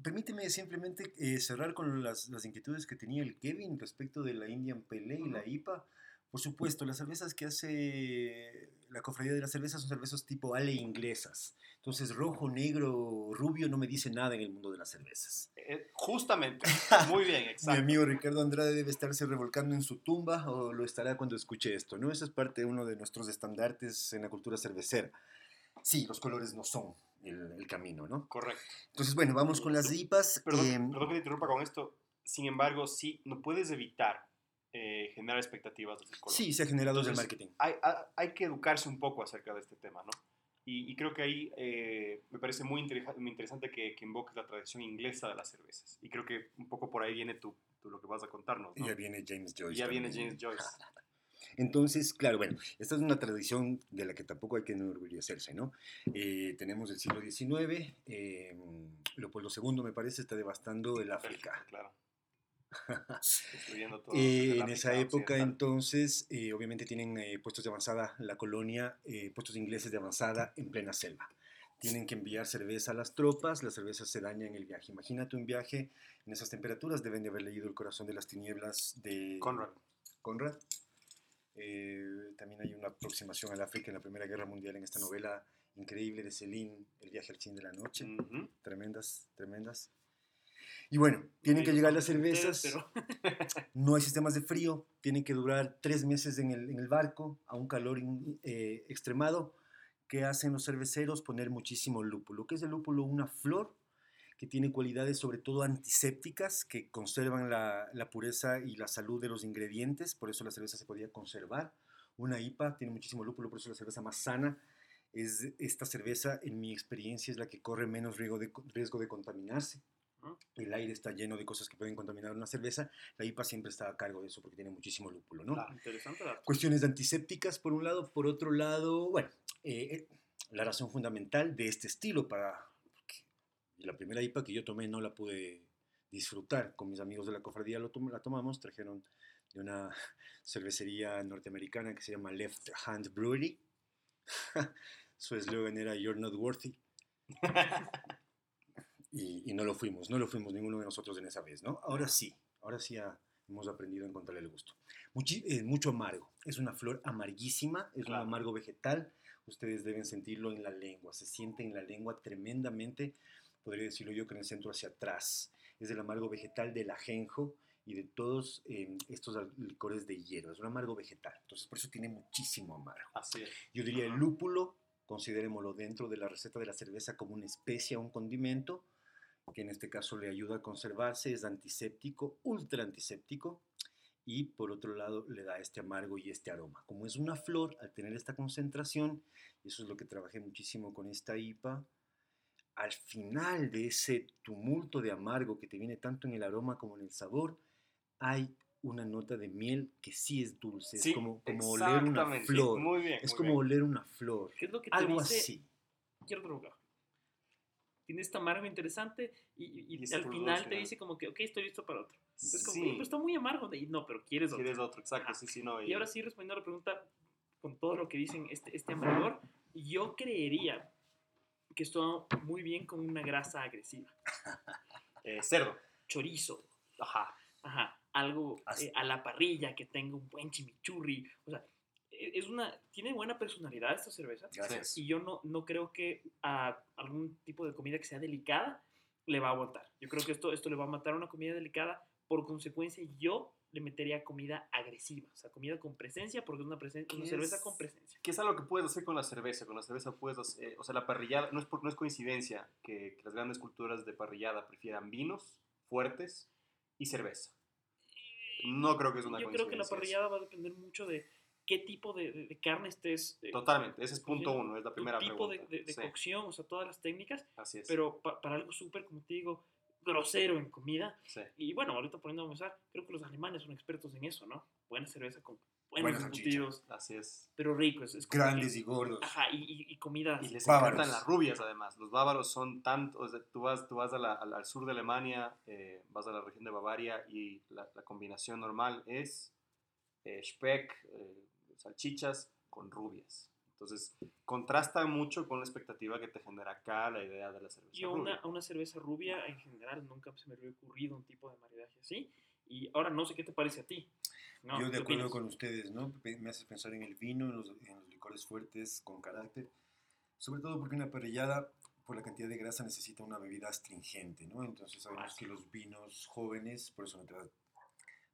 S3: Permíteme simplemente eh, cerrar con las, las inquietudes que tenía el Kevin respecto de la Indian Pele y la
S2: Ujú.
S3: IPA. Por supuesto, las cervezas que hace la cofradía de las cervezas son cervezas tipo ale inglesas. Entonces, rojo, negro, rubio no me dice nada en el mundo de las cervezas.
S1: Eh, justamente. Muy bien,
S3: Mi
S1: exacto.
S3: amigo Ricardo Andrade debe estarse revolcando en su tumba o lo estará cuando escuche esto, ¿no? Eso es parte de uno de nuestros estandartes en la cultura cervecera. Sí, los colores no son el, el camino, ¿no?
S1: Correcto.
S3: Entonces, bueno, vamos con las IPAs.
S1: Perdón,
S3: em,
S1: perdón que te interrumpa con esto. Sin embargo, sí, no puedes evitar eh, generar expectativas
S3: sí, se ha generado desde el marketing.
S1: hay, ha- hay que educarse un poco acerca de este tema, ¿no? Y, y creo que ahí eh, me parece muy, interesa- muy interesante que, que invoques la tradición inglesa de las cervezas. Y creo que un poco por ahí viene tu, tu- lo que vas a contarnos,
S3: Y
S1: ¿no?
S3: ya viene James Joyce.
S1: Y ya viene
S3: también.
S1: James Joyce.
S3: Entonces, claro, bueno, esta es una tradición de la que tampoco hay que enorgullecerse, ¿no? Eh, tenemos el siglo XIX, eh, Leopoldo II, me parece, está devastando el África.
S1: Claro. Todo
S3: Eh, en esa época, entonces, eh, obviamente tienen eh, puestos de avanzada la colonia, puestos ingleses de avanzada en plena selva. Tienen que enviar cerveza a las tropas, la cerveza se daña en el viaje. Imagínate un viaje en esas temperaturas, deben de haber leído El corazón de las tinieblas de
S1: Conrad.
S3: Conrad. Eh, también hay una aproximación al África en la Primera Guerra Mundial en esta novela increíble de Celine, El viaje al fin de la noche.
S1: Ujú.
S3: Tremendas, tremendas. Y bueno, tienen que llegar las cervezas. No hay sistemas de frío, tienen que durar tres meses en el, en el barco a un calor in- eh, extremado. ¿Qué hacen los cerveceros? Poner muchísimo lúpulo. ¿Qué es el lúpulo? Una flor que tiene cualidades sobre todo antisépticas que conservan la, la pureza y la salud de los ingredientes, por eso la cerveza se podía conservar. Una IPA tiene muchísimo lúpulo, por eso la cerveza más sana es esta cerveza, en mi experiencia, es la que corre menos riesgo de, riesgo de contaminarse. El aire está lleno de cosas que pueden contaminar una cerveza, la IPA siempre está a cargo de eso porque tiene muchísimo lúpulo, ¿no?
S1: Claro.
S2: Interesante.
S3: Cuestiones de antisépticas, por un lado. Por otro lado, bueno, eh, eh, la razón fundamental de este estilo para... La primera IPA que yo tomé no la pude disfrutar. Con mis amigos de la cofradía lo tom- la tomamos, trajeron de una cervecería norteamericana que se llama Left Hand Brewery. Su eslogan era You're not worthy. y, y no lo fuimos, no lo fuimos ninguno de nosotros en esa vez, ¿no? Ahora sí, ahora sí ya hemos aprendido a encontrarle el gusto. Muchi- eh, mucho amargo, es una flor amarguísima, es
S1: Claro.
S3: un amargo vegetal, ustedes deben sentirlo en la lengua, se siente en la lengua tremendamente, podría decirlo yo que en el centro hacia atrás, es el amargo vegetal del ajenjo y de todos eh, estos licores de hierba, es un amargo vegetal, entonces por eso tiene muchísimo amargo.
S1: Así es.
S3: Yo diría el lúpulo, considerémoslo dentro de la receta de la cerveza como una especia, un condimento, que en este caso le ayuda a conservarse, es antiséptico, ultra antiséptico, y por otro lado le da este amargo y este aroma. Como es una flor, al tener esta concentración, eso es lo que trabajé muchísimo con esta IPA, al final de ese tumulto de amargo que te viene tanto en el aroma como en el sabor, hay una nota de miel que sí es dulce,
S1: Sí,
S3: es como, como oler una flor.
S1: Muy bien.
S3: Es
S1: muy
S3: como
S1: bien.
S3: oler una flor.
S2: ¿Qué es lo que te
S3: Algo
S2: dice?
S3: así.
S2: Quiero droga. Tiene este amargo interesante y, y- y
S1: Y
S2: al final te dice como que, ok, estoy listo para otro. Es como,
S1: Sí.
S2: "Oye, pues está muy amargo. Y no, pero quieres otro.
S1: Quieres otro, exacto.
S2: Ajá.
S1: Sí, sí, no.
S2: Y ahora sí, respondiendo a la pregunta, con todo lo que dicen este, este amargor, yo creería que esto va muy bien con una grasa agresiva.
S1: eh, cerdo.
S2: Chorizo,
S1: Ajá.
S2: ajá, algo eh, a la parrilla que tenga un buen chimichurri. O sea, e- es una, tiene buena personalidad esta cerveza.
S3: Gracias.
S2: Y yo no, no creo que a algún tipo de comida que sea delicada le va a aguantar. Yo creo que esto, esto le va a matar a una comida delicada. Por consecuencia, yo le metería comida agresiva. O sea, comida con presencia, porque es una, presen- una
S1: ¿Qué
S2: cerveza
S1: es?
S2: con presencia.
S1: ¿Qué es algo que puedes hacer con la cerveza? Con la cerveza puedes hacer, eh, o sea, la parrillada, no es, por- no es coincidencia que, que las grandes culturas de parrillada prefieran vinos fuertes y cerveza. No creo que es una
S2: Yo creo que la
S1: coincidencia
S2: parrillada va a depender mucho de qué tipo de, de- de carne estés. eh,
S1: Totalmente, ese es punto uno, es la primera
S2: tipo
S1: pregunta.
S2: de- de
S1: Sí,
S2: cocción, o sea, todas las técnicas.
S1: así es.
S2: Pero pa- para algo súper, como te digo, grosero en comida.
S1: sí.
S2: Y bueno, ahorita poniendo a pensar, creo que los alemanes son expertos en eso, ¿no? Buena cerveza con buenos embutidos,
S1: Así es.
S2: pero ricos. Es
S3: Grandes
S2: que-
S3: y gordos.
S2: Ajá, y, y, y comidas.
S1: Y les
S3: Bávaros.
S1: encantan las rubias, además. Los bávaros son tanto. O sea, tú vas, tú vas a la- al, al sur de Alemania, eh, vas a la región de Bavaria y la, la combinación normal es eh, Speck, eh, salchichas con rubias. Entonces, contrasta mucho con la expectativa que te genera acá la idea de la cerveza.
S2: Yo
S1: rubia.
S2: una, a una cerveza rubia, en general, nunca se me había ocurrido un tipo de maridaje así. Y ahora no sé qué te parece a ti. ¿no?
S3: Yo de
S2: ¿Qué
S3: acuerdo
S2: opinas?
S3: con ustedes, ¿no? Me hace pensar en el vino, en los, en los licores fuertes, con carácter. Sobre todo porque una parrillada, por la cantidad de grasa, necesita una bebida astringente, ¿no? Entonces sabemos que los vinos jóvenes, por eso no te vas,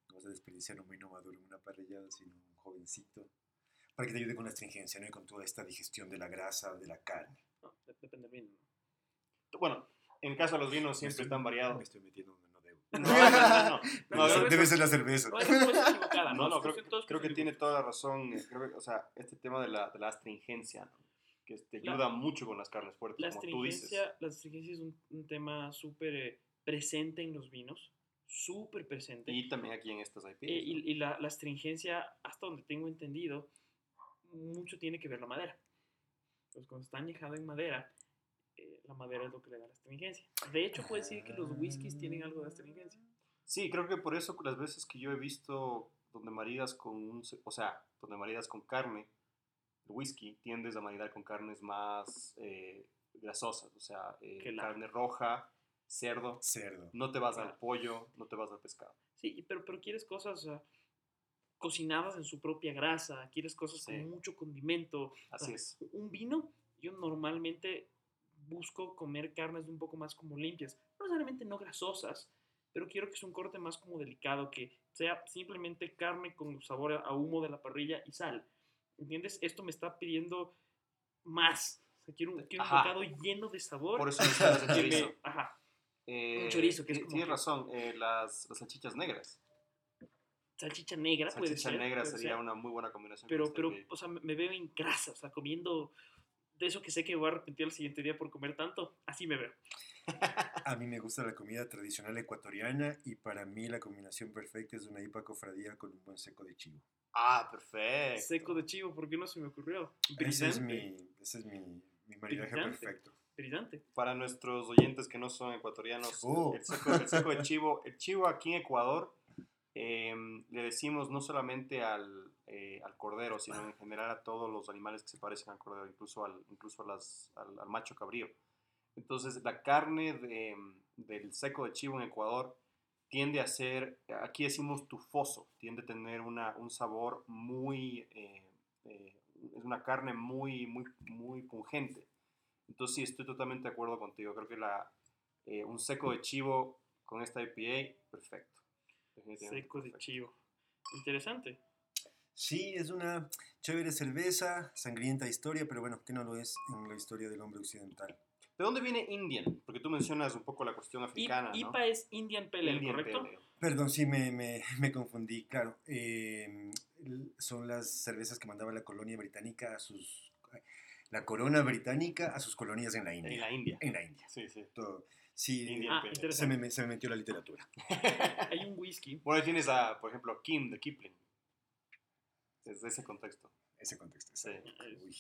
S3: no vas a desperdiciar un vino maduro en una parrillada, sino un jovencito, para que te ayude con la astringencia, ¿no? Y con toda esta digestión de la grasa, de la carne.
S2: No, de- depende bien. ¿no?
S1: Bueno, en caso de los vinos siempre
S3: estoy-
S1: están variados.
S3: Me estoy metiendo donde no debo.
S1: No, no, no, no. No, debe
S3: ser la cerveza.
S2: No, equivocada,
S1: No,
S2: ¿no?
S1: creo, creo que tiene toda la razón. eh, Creo que, o sea, este tema de la, de la astringencia, ¿no? que te
S2: La-
S1: ayuda mucho con las carnes fuertes,
S2: La
S1: como tú dices.
S2: la astringencia es un, un tema súper eh, presente en los vinos, súper presente.
S1: Y también aquí en estas IPs.
S2: Eh, y y la, la astringencia, hasta donde tengo entendido, mucho tiene que ver la madera. Pues cuando está añejado en madera, eh, la madera es lo que le da la astringencia. De hecho, puede decir que los whiskies tienen algo de astringencia.
S1: Sí, creo que por eso las veces que yo he visto donde maridas con un, o sea, donde maridas con carne, el whisky, tiendes a maridar con carnes más eh, grasosas, o sea, eh,
S2: Que la-
S1: carne roja, cerdo.
S3: Cerdo.
S1: No te vas al pollo, no te vas al pescado.
S2: Sí, pero, pero quieres cosas o sea, cocinadas en su propia grasa, quieres cosas
S1: Sí.
S2: con mucho condimento.
S1: Así es.
S2: Un vino, yo normalmente busco comer carnes un poco más como limpias, no necesariamente no grasosas, pero quiero que sea un corte más como delicado, que sea simplemente carne con sabor a humo de la parrilla y sal. ¿Entiendes? Esto me está pidiendo más. O sea, quiero un, quiero un bocado lleno de sabor.
S1: Por eso
S2: me-
S1: chorizo.
S2: ajá,
S1: Eh,
S2: chorizo, que es como
S1: Tienes razón, eh, las, las salchichas negras.
S2: Salchicha negra puede
S1: Salchicha
S2: ser.
S1: negra
S2: puede
S1: sería
S2: ser.
S1: una muy buena combinación.
S2: pero,
S1: esta
S2: pero, o sea, me me veo en grasa, o sea, comiendo de eso que sé que voy a arrepentir el siguiente día por comer tanto, así me veo.
S3: A mí me gusta la comida tradicional ecuatoriana y para mí la combinación perfecta es una ipa cofradía con un buen seco de chivo.
S1: Ah, perfecto.
S2: Seco de chivo, ¿por qué no se me ocurrió?
S3: Ese es mi, ese es mi, mi maridaje
S2: Brillante.
S3: perfecto.
S2: brillante.
S1: Para nuestros oyentes que no son ecuatorianos,
S3: Oh.
S1: el, seco, el seco de chivo, el chivo aquí en Ecuador em, le decimos no solamente al, eh, al cordero, sino en general a todos los animales que se parecen al cordero, incluso al, incluso a las- al, al macho cabrío. Entonces, la carne de, del seco de chivo en Ecuador tiende a ser, aquí decimos tufoso, tiende a tener una, un sabor muy, eh, eh, es una carne muy, muy, muy pungente. Entonces sí, estoy totalmente de acuerdo contigo. Creo que la, eh, un seco de chivo con esta IPA, perfecto.
S2: Seco de chivo. Interesante.
S3: Sí, es una chévere cerveza, sangrienta historia, pero bueno, que no lo es en la historia del hombre occidental.
S1: ¿De dónde viene Indian? Porque tú mencionas un poco la cuestión
S2: I-
S1: africana, ¿no?
S2: IPA es Indian Pale Ale,
S1: Indian
S2: ¿correcto?
S3: Perdón, sí, me, me, me confundí, claro. eh, son las cervezas que mandaba la colonia británica a sus... La corona británica a sus colonias en la India.
S1: En la India.
S3: En la India.
S1: Sí, sí.
S3: Todo- sí,
S2: Ah,
S3: se me, se me metió la literatura.
S2: Hay un whisky.
S1: Bueno, ahí tienes a, por ejemplo, a Kim de Kipling. Desde ese contexto.
S3: Ese contexto.
S1: Sí.
S3: Uy.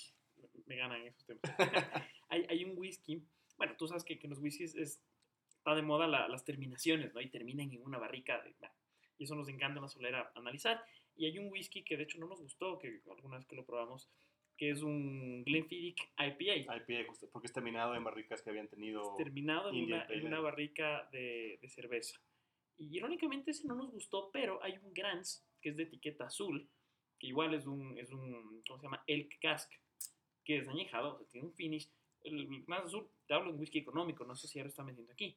S2: Me ganan esos temas. hay, hay un whisky. Bueno, tú sabes que, que en los whiskies es, está de moda la- las terminaciones, ¿no? Y terminan en una barrica. De, y eso nos encanta en la solera analizar. Y hay un whisky que de hecho no nos gustó, que alguna vez que lo probamos, que es un Glenfiddich IPA.
S1: IPA, porque es terminado en barricas que habían tenido...
S2: terminado en una, en una barrica de, de cerveza. Y irónicamente ese no nos gustó, pero hay un Grants que es de etiqueta azul, que igual es un, es un ¿cómo se llama? Elk Cask, que es añejado, o sea, tiene un finish. El más azul, te hablo de un whisky económico, no sé si ahora lo están vendiendo aquí,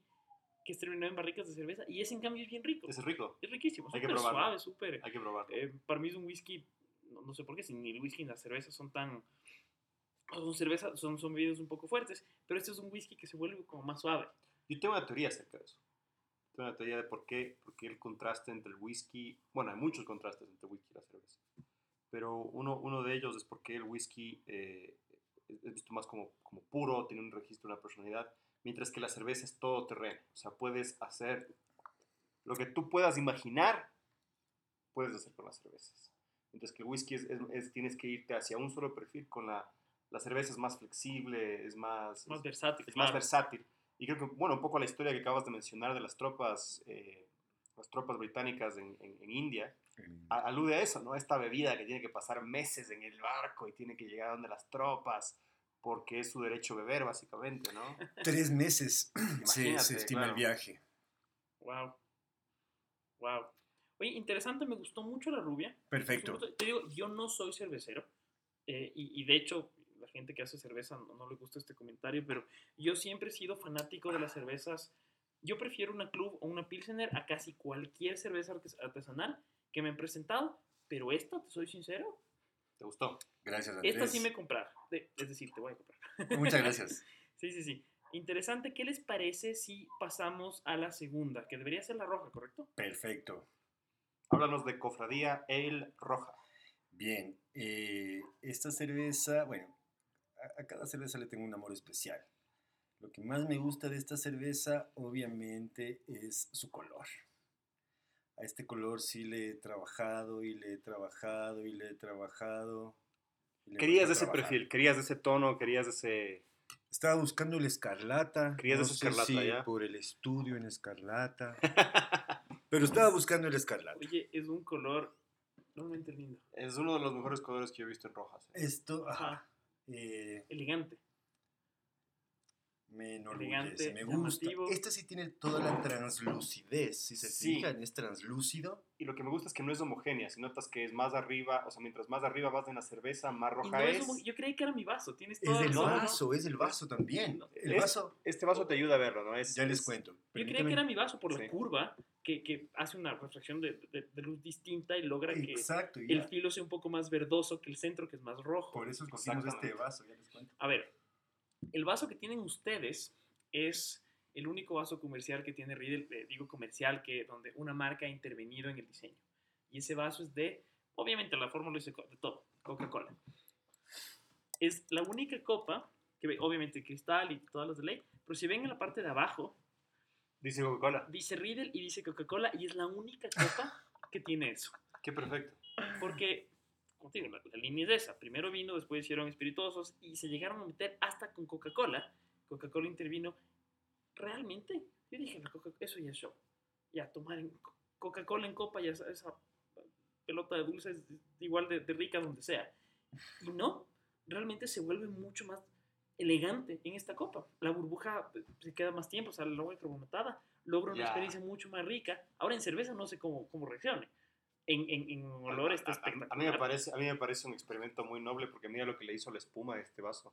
S2: que es terminado en barricas de cerveza y ese en cambio es bien rico.
S1: Es rico.
S2: Es riquísimo,
S1: Hay que probarlo.
S2: suave, súper...
S1: Hay que probarlo.
S2: Eh, para mí es un whisky, no, sé por qué, si ni el whisky ni la cerveza son tan... Son cervezas, son, son bebidas un poco fuertes, pero este es un whisky que se vuelve como más suave.
S1: Yo tengo una teoría acerca de eso. Tengo una teoría de por qué, por qué el contraste entre el whisky, bueno, hay muchos contrastes entre el whisky y la cerveza, pero uno, uno de ellos es porque el whisky eh, es visto más como, como puro, tiene un registro, una personalidad, mientras que la cerveza es todo terreno. O sea, puedes hacer lo que tú puedas imaginar, puedes hacer con las cervezas. Mientras que el whisky es, es- es- tienes que irte hacia un solo perfil, con la, la cerveza es más flexible, es más...
S2: más
S1: es-
S2: versátil.
S1: es más versátil. Y creo que, bueno, un poco la historia que acabas de mencionar de las tropas, eh, las tropas británicas en, en- en India, a- alude a eso, ¿no? Esta bebida que tiene que pasar meses en el barco y tiene que llegar a donde las tropas, porque es su derecho beber, básicamente, ¿no?
S3: Tres meses se, se estima
S1: claro.
S3: el viaje.
S2: Wow. Wow. Oye, interesante, me gustó mucho la rubia.
S3: Perfecto.
S2: Te digo, yo no soy cervecero. eh, y, y de hecho, la gente que hace cerveza no, no le gusta este comentario, pero yo siempre he sido fanático de las cervezas. Yo prefiero una club o una pilsener a casi cualquier cerveza artes- artesanal que me han presentado, pero esta, te soy sincero,
S1: ¿Te gustó?
S3: Gracias, Andrés.
S2: esta sí me comprar. Es decir, te voy a comprar.
S3: Muchas gracias.
S2: Sí, sí, sí. Interesante. ¿Qué les parece si pasamos a la segunda? Que debería ser la roja, ¿correcto?
S3: Perfecto.
S1: Háblanos de Cofradía Ale Roja.
S3: Bien, eh, esta cerveza, bueno, a, a cada cerveza le tengo un amor especial. Lo que más me gusta de esta cerveza, obviamente, es su color. A este color sí le he trabajado y le he trabajado y le he trabajado. le
S1: Querías de ese perfil, querías de ese tono, querías de ese...
S3: Estaba buscando el escarlata.
S1: Querías
S3: no
S1: ese escarlata,
S3: si
S1: ¿ya?
S3: por el estudio en escarlata. Pero estaba buscando el escarlata.
S2: Oye, es un color realmente lindo.
S1: Es uno de los mejores colores que yo he visto en rojas. ¿eh?
S3: Esto, ajá.
S2: Ajá.
S3: eh,
S2: Elegante.
S3: Me enorgullece, me gusta.
S2: llamativo.
S3: Este sí tiene toda la translucidez, si se
S1: Sí.
S3: fijan, es translúcido.
S1: Y lo que me gusta es que no es homogénea. Si notas que es más arriba, o sea, mientras más arriba vas en la cerveza, más roja
S2: no es
S1: es.
S2: yo creí que era mi vaso. Tienes
S3: Es
S2: no, no, no.
S3: vaso, es del vaso también.
S2: No,
S3: El
S1: es-
S3: vaso,
S1: Este vaso te ayuda a verlo, ¿no? Es,
S3: ya les
S1: es-
S3: cuento.
S2: Yo
S3: Permíteme.
S2: que era mi vaso por la
S1: Sí.
S2: curva, que, que hace una refracción de, de- de luz distinta y logra que
S3: Exacto,
S2: el
S3: ya.
S2: filo sea un poco más verdoso que el centro, que es más rojo.
S3: Por eso escogimos este vaso, ya les cuento.
S2: A ver, el vaso que tienen ustedes es el único vaso comercial que tiene Riedel, eh, digo comercial, que donde una marca ha intervenido en el diseño. Y ese vaso es de, obviamente la fórmula dice co- de todo, Coca-Cola. es la única copa que ve- obviamente cristal y todas las de ley, pero si ven en la parte de abajo,
S1: Dice Coca-Cola.
S2: dice Riddle y dice Coca-Cola y es la única copa que tiene eso.
S1: Qué perfecto.
S2: Porque, como te digo, la, la línea es esa. Primero vino, después hicieron espirituosos y se llegaron a meter hasta con Coca-Cola. Coca-Cola intervino. Realmente, yo dije, eso ya es show. Ya, tomar Coca-Cola en copa, ya esa, esa pelota de dulce es igual de, de rica donde sea. Y no, realmente se vuelve mucho más elegante en esta copa. La burbuja eh, se queda más tiempo, la agua carbonatada logra una
S1: Ya.
S2: experiencia mucho más rica. Ahora en cerveza no sé cómo, cómo reaccione. En, en, en olor está espectacular.
S1: A, mí me parece, a mí me parece un experimento muy noble porque mira lo que le hizo la espuma a este vaso.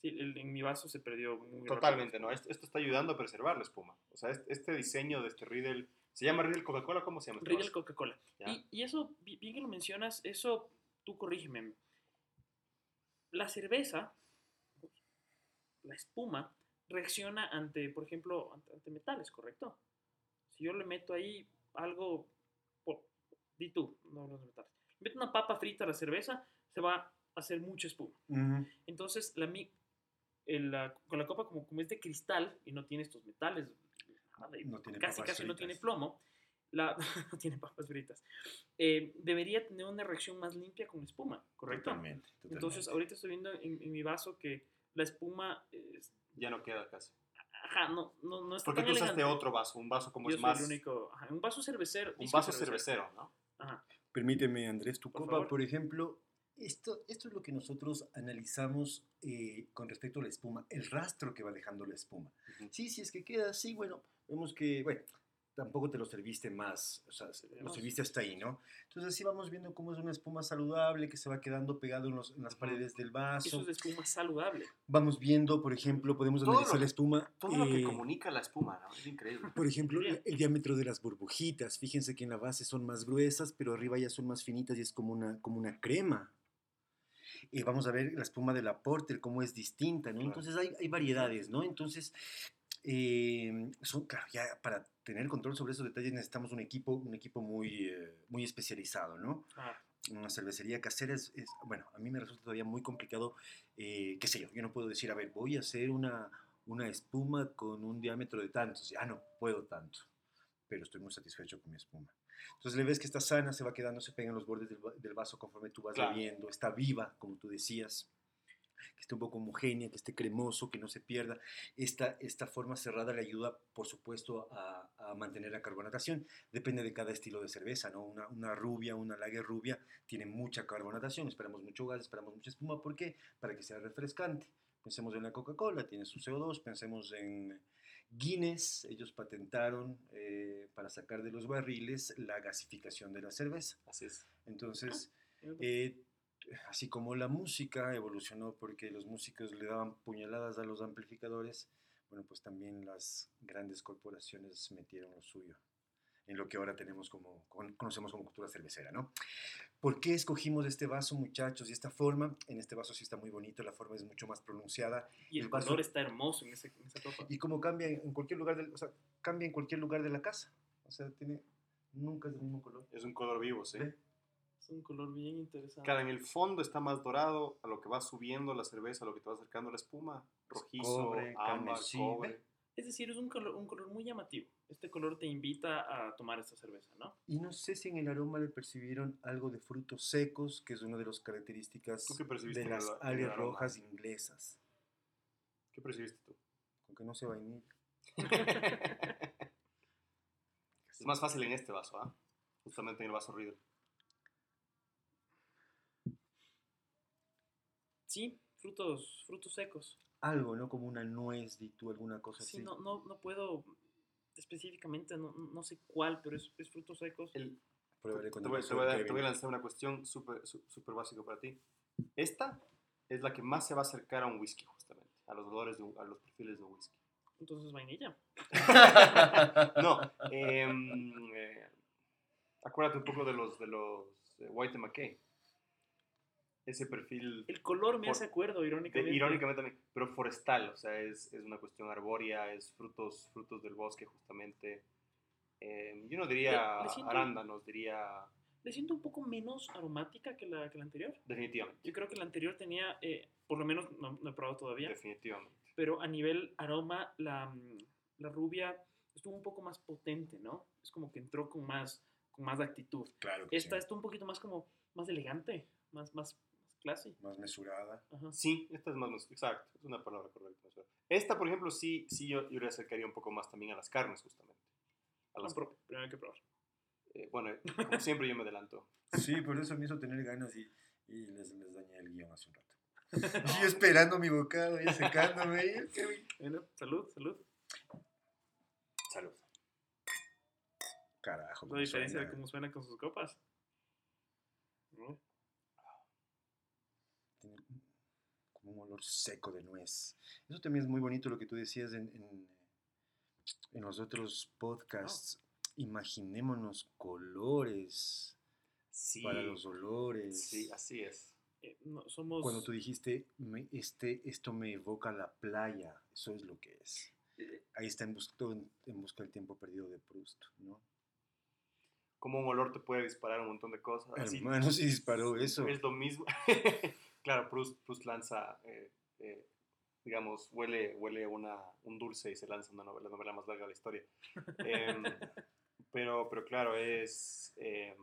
S2: Sí, el- en mi vaso se perdió muy
S1: Totalmente,
S2: rápido.
S1: ¿no? Esto, esto está ayudando a preservar la espuma. O sea, este, este diseño de este Riddle, ¿se llama Riddle Coca-Cola? ¿Cómo se llama? este
S2: Riddle? Coca-Cola. Y, y eso, bi- bien que lo mencionas, eso, tú corrígeme. La cerveza, la espuma, reacciona ante, por ejemplo, ante, ante metales, ¿correcto? Si yo le meto ahí algo, di tú, no de metales. Meto una papa frita a la cerveza, se va a hacer mucha espuma. Entonces, la, mi- el, la- con la copa, como, como es de cristal y no tiene estos metales,
S3: No tiene
S2: casi
S3: papas
S2: casi no tiene plomo, la, no tiene papas fritas, eh, debería tener una reacción más limpia con la espuma, ¿correcto?
S3: Totalmente,
S2: Entonces,
S3: totalmente.
S2: ahorita estoy viendo en, en mi vaso que la espuma, es-
S1: Ya no queda casi.
S2: ajá, no, no, no está
S1: Porque
S2: tan
S1: tú usaste
S2: elegante.
S1: otro vaso, un vaso como
S2: Yo
S1: es
S2: soy
S1: más...
S2: el único, ajá, un vaso cervecero.
S1: Un vaso cervecero, ¿no?
S2: Ajá.
S3: Permíteme, Andrés, tu
S2: Por
S3: copa,
S2: favor.
S3: por ejemplo, esto, esto es lo que nosotros analizamos eh, con respecto a la espuma, el rastro que va dejando la espuma.
S1: Ujú.
S3: Sí, si es que queda así, bueno, vemos que, bueno, tampoco te lo serviste más, o sea, lo serviste hasta ahí, ¿no? Entonces así vamos viendo cómo es una espuma saludable que se va quedando pegado en, los- en las paredes del
S2: Eso
S3: vaso.
S2: es de espuma saludable.
S3: Vamos viendo, por ejemplo, podemos
S1: Todo
S3: analizar la espuma.
S1: Todo lo que
S3: eh,
S1: comunica la espuma, ¿no? Es increíble.
S3: por ejemplo, el, el diámetro de las burbujitas. Fíjense que en la base son más gruesas, pero arriba ya son más finitas y es como una, como una crema. Eh, vamos a ver la espuma de la Porter, cómo es distinta, ¿no?
S1: Claro.
S3: Entonces hay, hay variedades, ¿no? Entonces, eh, son, claro, ya para tener control sobre esos detalles necesitamos un equipo, un equipo muy, eh, muy especializado, ¿no?
S2: Ah,
S3: una cervecería casera es, es- bueno, a mí me resulta todavía muy complicado, eh, qué sé yo, yo no puedo decir, a ver, voy a hacer una, una espuma con un diámetro de tantos, ya no puedo tanto, pero estoy muy satisfecho con mi espuma. Entonces le ves que está sana, se va quedando, se pega en los bordes del, del vaso conforme tú vas
S1: Claro.
S3: bebiendo, está viva, como tú decías, que esté un poco homogénea, que esté cremoso, que no se pierda. Esta, esta forma cerrada le ayuda, por supuesto, a, a mantener la carbonatación. Depende de cada estilo de cerveza, ¿no? Una, una rubia, una lager rubia, tiene mucha carbonatación, esperamos mucho gas, esperamos mucha espuma, ¿por qué? Para que sea refrescante. Pensemos en la Coca-Cola, tiene su CO2, pensemos en Guinness, ellos patentaron eh, para sacar de los barriles la gasificación de la cerveza.
S1: Así es.
S3: Entonces,
S2: eh,
S3: eh, así como la música evolucionó porque los músicos le daban puñaladas a los amplificadores, bueno, pues también las grandes corporaciones metieron lo suyo en lo que ahora tenemos como, con- conocemos como cultura cervecera, ¿no? ¿Por qué escogimos este vaso, muchachos, y esta forma? En este vaso sí está muy bonito, la forma es mucho más pronunciada.
S2: y el
S3: el vaso-
S2: color está hermoso en, ese, en esa copa.
S3: Y como cambia en cualquier lugar, del, o sea, cambia en cualquier lugar de la casa. O sea, tiene, nunca es del mismo color.
S1: Es un color vivo, sí.
S3: ¿Ve?
S2: Es un color bien interesante.
S1: Claro, en el fondo está más dorado, a lo que va subiendo la cerveza, a lo que te va acercando la espuma, rojizo,
S3: Cobre,
S1: ámbar.
S2: Es decir, es un color, un color muy llamativo. Este color te invita a tomar esta cerveza, ¿no?
S3: Y no sé si en el aroma le percibieron algo de frutos secos, que es una de las características
S1: ¿Tú qué percibiste
S3: de
S1: en el-
S3: las alias
S1: aroma?
S3: rojas inglesas.
S1: ¿Qué percibiste tú?
S3: Con que no sea vainilla.
S1: Es más fácil en este vaso, ¿ah? Justamente en el vaso Riddle.
S2: Sí, frutos, frutos secos.
S3: Algo, ¿no? Como una nuez, di tú, alguna cosa
S2: Sí,
S3: así.
S2: no, no, no puedo específicamente, no, no sé cuál, pero es, es frutos secos.
S1: El- te, te voy,
S3: vaso
S1: te voy a, te voy a lanzar una cuestión súper su- súper básica para ti. Esta es la que más se va a acercar a un whisky, justamente, a los olores, de un- a los perfiles de un whisky.
S2: Entonces, vainilla.
S1: No, em, eh, acuérdate un poco de los, de los eh, White McKay. Ese perfil,
S2: El color me hace acuerdo,
S1: de-
S2: irónicamente.
S1: irónicamente también, pero forestal, o sea, es, es una cuestión arbórea, es frutos, frutos del bosque justamente. Em, yo no diría
S2: Le- le siento-
S1: arándanos, diría
S2: le siento un poco menos aromática que la, que la anterior.
S1: Definitivamente.
S2: Yo creo que la anterior tenía, eh, por lo menos no, no he probado todavía,
S1: Definitivamente.
S2: pero a nivel aroma, la, la rubia estuvo un poco más potente, ¿no? Es como que entró con más, con más actitud.
S3: Claro que
S2: Esta
S3: sí.
S2: está un poquito más como, más elegante, más, más, classy.
S3: Más mesurada.
S2: Ajá.
S1: Sí, esta es más, más- exacto, es una palabra correcta. Esta, por ejemplo, sí, sí yo, yo le acercaría un poco más también a las carnes, justamente. A las-
S2: pero primero hay que probar.
S1: eh, bueno, como siempre yo me adelanto.
S3: Sí, por eso me hizo tener ganas y, y les, les dañé el guion hace un rato. Y yo esperando mi bocado, y secándome. y es que-
S2: Bueno, salud, salud.
S1: Salud.
S3: Carajo.
S2: La diferencia de
S3: suena.
S2: cómo suena con sus copas. ¿No?
S3: Tiene como un olor seco de nuez. Eso también es muy bonito lo que tú decías en, en, en los otros podcasts. Imaginémonos colores
S1: Sí,
S3: para los olores.
S1: sí, así es.
S2: Eh, no, somos...
S3: Cuando tú dijiste, "Me- este, esto me evoca la playa, eso es lo que es.
S2: eh,
S3: Ahí está en busca, en, en busca del tiempo perdido de Proust, ¿no?
S1: Como un olor te puede disparar un montón de cosas.
S3: Hermano, sí disparó eso.
S1: Es lo mismo. claro, Proust, Proust lanza, eh, eh, digamos, huele, huele una, un dulce y se lanza una novela, la novela más larga de la historia. Em, pero, pero claro, es em,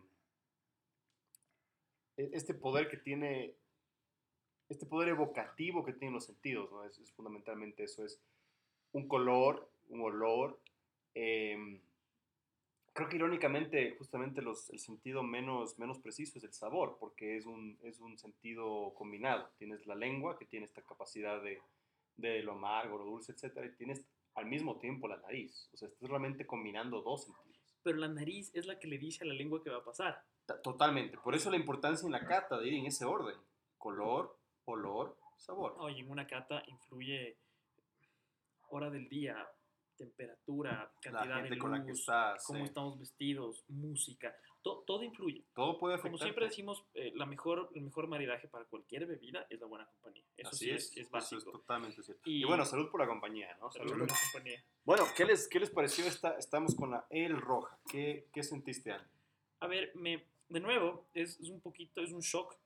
S1: e- este poder que tiene, este poder evocativo que tienen los sentidos, ¿no? Es, es fundamentalmente eso, es un color, un olor. Creo que irónicamente, justamente los, el sentido menos, menos preciso es el sabor, porque es un, es un sentido combinado. Tienes la lengua, que tiene esta capacidad de, de lo amargo, lo dulce, etc. Y tienes al mismo tiempo la nariz. O sea, estás realmente combinando dos sentidos.
S2: Pero la nariz es la que le dice a la lengua que va a pasar.
S1: Ta- Totalmente. Por eso la importancia en la cata de ir en ese orden. Color, olor, sabor.
S2: Oye, en una cata influye hora del día, temperatura, cantidad
S1: la gente
S2: de
S1: con la que
S2: luz,
S1: estás.
S2: cómo
S1: eh,
S2: estamos vestidos, música, to- todo influye.
S1: todo puede afectar.
S2: Como siempre decimos, eh, la mejor, el mejor maridaje para cualquier bebida es la buena compañía. Eso
S1: Así
S2: sí
S1: es,
S2: es, es
S1: eso
S2: básico.
S1: totalmente cierto. Y,
S2: Y-
S1: bueno, salud por la compañía, ¿no?
S2: Salud
S1: Salud.
S2: por la compañía.
S1: Bueno, ¿qué les, qué les pareció esta? Estamos con la El Roja. ¿Qué, qué sentiste, Andy?
S2: A ver, me, de nuevo, es, es un poquito, es un shock.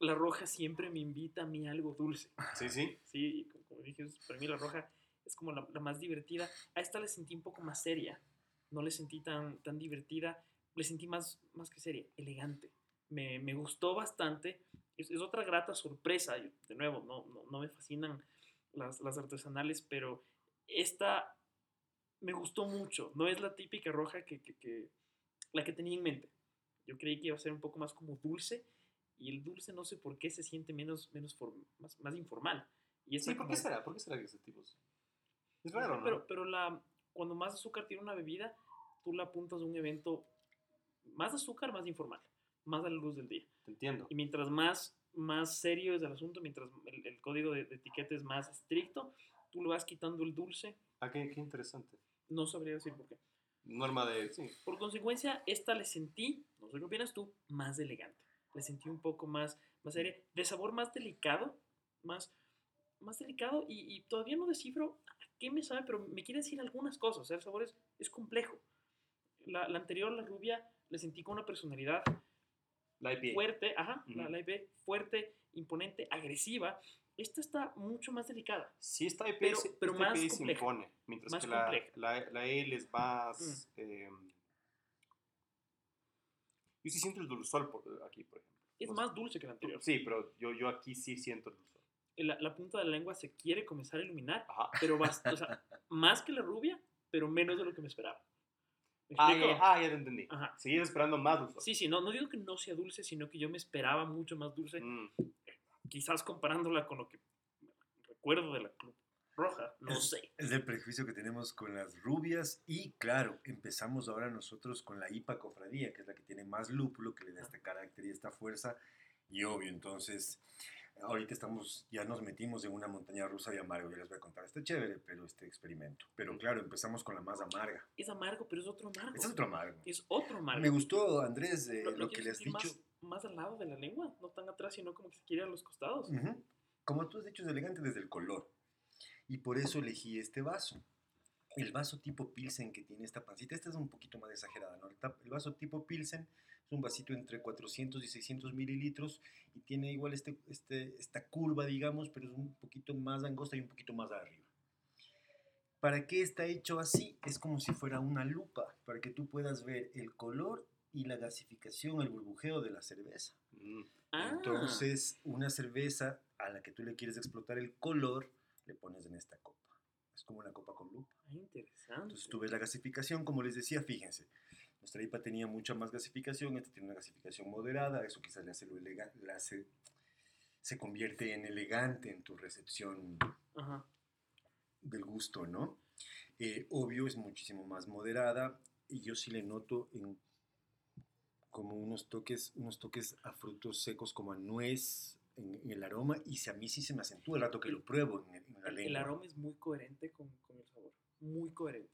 S2: La roja siempre me invita a mí algo dulce.
S1: Sí, sí.
S2: Sí, como, dije, es- para mí la roja es como la, la más divertida. A esta le sentí un poco más seria. No le sentí tan, tan divertida. Le sentí más, más que seria, elegante. Me, me gustó bastante. Es, es otra grata sorpresa. Yo, de nuevo, no, no, no me fascinan las, las artesanales, pero esta me gustó mucho. No es la típica roja que, que- que- la que tenía en mente. Yo creí que iba a ser un poco más como dulce y el dulce no sé por qué se siente menos, menos form- más, más informal. Y
S1: Sí, ¿por qué
S2: como-
S1: será? ¿Por qué será que ese tipo es? Raro, ¿no?
S2: Pero, pero la, cuando más azúcar tiene una bebida, tú la apuntas a un evento más azúcar, más informal, más a la luz del día.
S1: Te entiendo.
S2: Y mientras más, más serio es el asunto, mientras el, el código de, de etiqueta es más estricto, tú le vas quitando el dulce.
S1: Ah, qué, qué interesante.
S2: No sabría decir por qué.
S1: Norma de... Sí.
S2: Por consecuencia, esta le sentí, no sé qué opinas tú, más elegante. Le sentí un poco más, más seria, de sabor más delicado, más, más delicado y, y todavía no descifro a qué me sabe, pero me quiere decir algunas cosas. O sea, el sabor es, es complejo. La, la anterior, la rubia, le sentí con una personalidad
S1: La IPA.
S2: fuerte, ajá, la, la IPA, fuerte, imponente, agresiva. Esta está mucho más delicada.
S1: Sí, esta IPA,
S2: Pero-
S1: se-
S2: pero
S1: esta
S2: más
S1: IPA se impone. Mientras
S2: Más
S1: que la, la, la ale es más... eh, yo sí siento el dulzor por, aquí, por ejemplo.
S2: Es
S1: No sé.
S2: más dulce que la anterior.
S1: Sí, pero yo, yo aquí sí siento el dulzor.
S2: La, la punta de la lengua se quiere comenzar a iluminar,
S1: Ajá.
S2: pero bast- o sea, más que la rubia, pero menos de lo que me esperaba. ¿Me
S1: Ah, ya, ah, ya te entendí.
S2: Ajá.
S1: Esperando más dulzor.
S2: Sí, sí, no, no digo que no sea dulce, sino que yo me esperaba mucho más dulce,
S1: Mm.
S2: quizás comparándola con lo que recuerdo de la Club Roja, no
S3: Es-
S2: sé.
S3: Es el prejuicio que tenemos con las rubias y claro, empezamos ahora nosotros con la IPA cofradía, que es la que tiene más lúpulo, que le da este carácter y esta fuerza. Y obvio, entonces, ahorita estamos, ya nos metimos en una montaña rusa de amargo, ya les voy a contar, está chévere, pero este experimento. Pero claro, empezamos con la más amarga.
S2: Es amargo, pero es otro amargo.
S3: Es otro amargo.
S2: Es otro amargo.
S3: Me gustó, Andrés, eh,
S2: Lo-
S3: lo,
S2: lo
S3: que
S2: quiero
S3: le has dicho.
S2: Más, más al lado de la lengua, no tan atrás, sino como que se quiere a los costados.
S3: Ujú. Como tú has dicho, es elegante desde el color. Y por eso elegí este vaso. el vaso tipo Pilsen que tiene esta pancita, esta es un poquito más exagerada, ¿no? El, el vaso tipo Pilsen un vasito entre 400 y 600 mililitros y tiene igual este, este, esta curva, digamos, pero es un poquito más angosta y un poquito más arriba. ¿Para qué está hecho así? Es como si fuera una lupa, para que tú puedas ver el color y la gasificación, el burbujeo de la cerveza.
S1: Mm.
S2: Ah,
S3: Entonces, una cerveza a la que tú le quieres explotar el color, le pones en esta copa. Es como una copa con lupa.
S2: ah, interesante.
S3: Entonces tú ves la gasificación, como les decía, fíjense, nuestra IPA tenía mucha más gasificación, esta tiene una gasificación moderada, eso quizás le hace lo elega- le hace, se convierte en elegante en tu recepción
S2: Ajá.
S3: del gusto, ¿no? Eh, obvio es muchísimo más moderada y yo sí le noto en como unos toques, unos toques a frutos secos como a nuez en, en el aroma y si a mí sí se me acentúa el rato que lo pruebo en, en la lengua.
S2: el aroma es muy coherente con, con el sabor, muy coherente.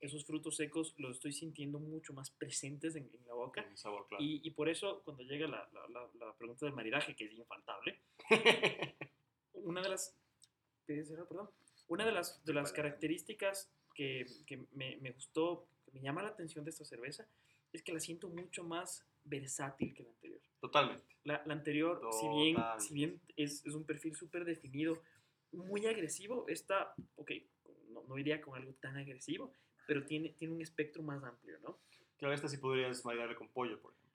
S2: Esos frutos secos los estoy sintiendo mucho más presentes en, en la boca.
S1: Sabor, claro.
S2: Y, y por eso, cuando llega la, la- la- la pregunta del maridaje, que es infaltable, una de las. ¿qué era, perdón? Una de las, de las características que, que me, me gustó, que me llama la atención de esta cerveza, es que la siento mucho más versátil que la anterior.
S1: Totalmente.
S2: La, anterior, si bien, si bien es, es un perfil súper definido, muy agresivo, esta, ok, no, no iría con algo tan agresivo, pero tiene, tiene un espectro más amplio, ¿no?
S1: Claro, esta sí podrías maridarle con pollo, por ejemplo.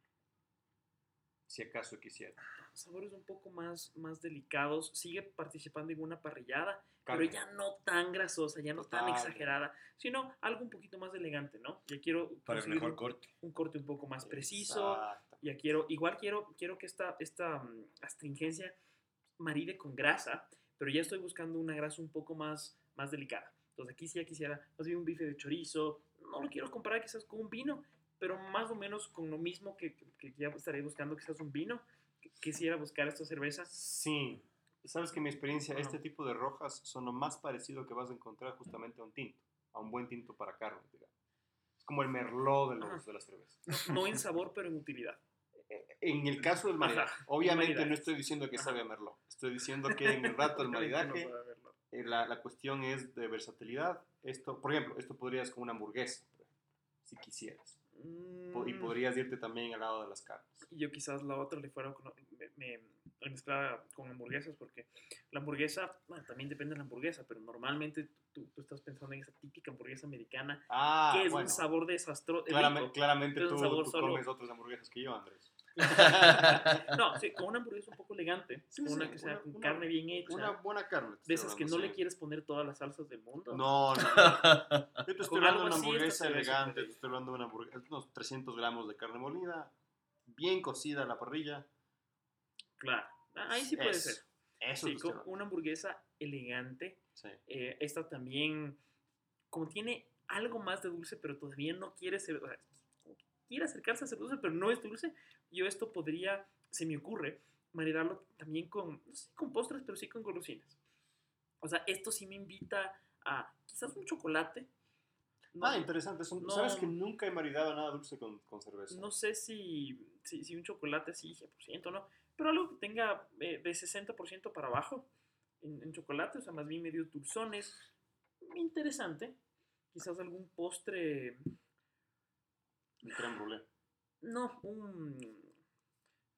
S1: Si acaso quisiera.
S2: Sabores un poco más, más delicados, sigue participando en una parrillada,
S1: Carne.
S2: pero ya no tan grasosa, ya no tan
S1: Total.
S2: exagerada, sino algo un poquito más elegante, ¿no? Ya quiero
S3: Para el mejor
S2: un,
S3: corte.
S2: un corte un poco más preciso,
S1: Exacto.
S2: ya quiero, igual quiero, quiero que esta, esta mm, astringencia maride con grasa, pero ya estoy buscando una grasa un poco más, más delicada. Entonces aquí sí ya quisiera más bien un bife de chorizo, no lo quiero comparar quizás con un vino, pero más o menos con lo mismo que, que- que ya estaré buscando quizás un vino, quisiera buscar esta cerveza.
S1: Sí. Sabes que mi experiencia, este tipo de rojas son lo más parecido que vas a encontrar justamente a un tinto, a un buen tinto para carne, digamos. Es como el merlot de, los,
S2: Ajá.
S1: de las cervezas.
S2: No en sabor, pero en utilidad.
S1: En el caso del maridaje,
S2: Ajá,
S1: obviamente
S2: maridaje.
S1: no estoy diciendo que sabe a merlot. Estoy diciendo que en el rato del maridaje. Eh, la, la cuestión es de versatilidad. Esto, por ejemplo, esto podrías con una hamburguesa, si quisieras. Po- Y
S2: Mm,
S1: podrías irte también al lado de las carnes.
S2: yo quizás la otra le fuera con, me, me- me mezclaba con hamburguesas porque la hamburguesa, bueno, también depende de la hamburguesa, pero normalmente tú, tú estás pensando en esa típica hamburguesa americana
S1: Ah,
S2: que es
S1: bueno,
S2: un sabor desastroso.
S1: claramente, claramente tú, tú comes otras hamburguesas que yo, Andrés.
S2: No, sí, con una hamburguesa un poco elegante,
S1: Sí,
S2: una
S1: sí,
S2: que sea
S1: una-
S2: con
S1: una-
S2: carne bien hecha,
S1: Una buena carne.
S2: de esas que no le quieres poner todas las salsas del mundo.
S1: No, no, no. Yo te estoy hablando de una hamburguesa elegante, te estoy hablando de una hamburguesa, unos 300 gramos de carne molida, bien cocida a la parrilla.
S2: Claro, ahí sí puede
S1: Eso,
S2: ser.
S1: Eso
S2: Sí, con una hamburguesa elegante.
S1: Sí.
S2: Eh, esta también, como tiene algo más de dulce, pero todavía no quiere ser, o sea, quiere acercarse a ser dulce, pero no es dulce, yo esto podría, se me ocurre, maridarlo también con, no sé, con postres, pero sí con golosinas. O sea, esto sí me invita a quizás un chocolate. No,
S1: Ah, interesante. es un-
S2: no-
S1: Sabes que nunca he maridado nada dulce con, con cerveza.
S2: no sé si, si, si un chocolate así 100% o no, pero algo que tenga eh, de 60% para abajo en, en chocolate, o sea, más bien medio dulzones. Interesante. Quizás algún postre,
S1: Un creme brûlée.
S2: no, un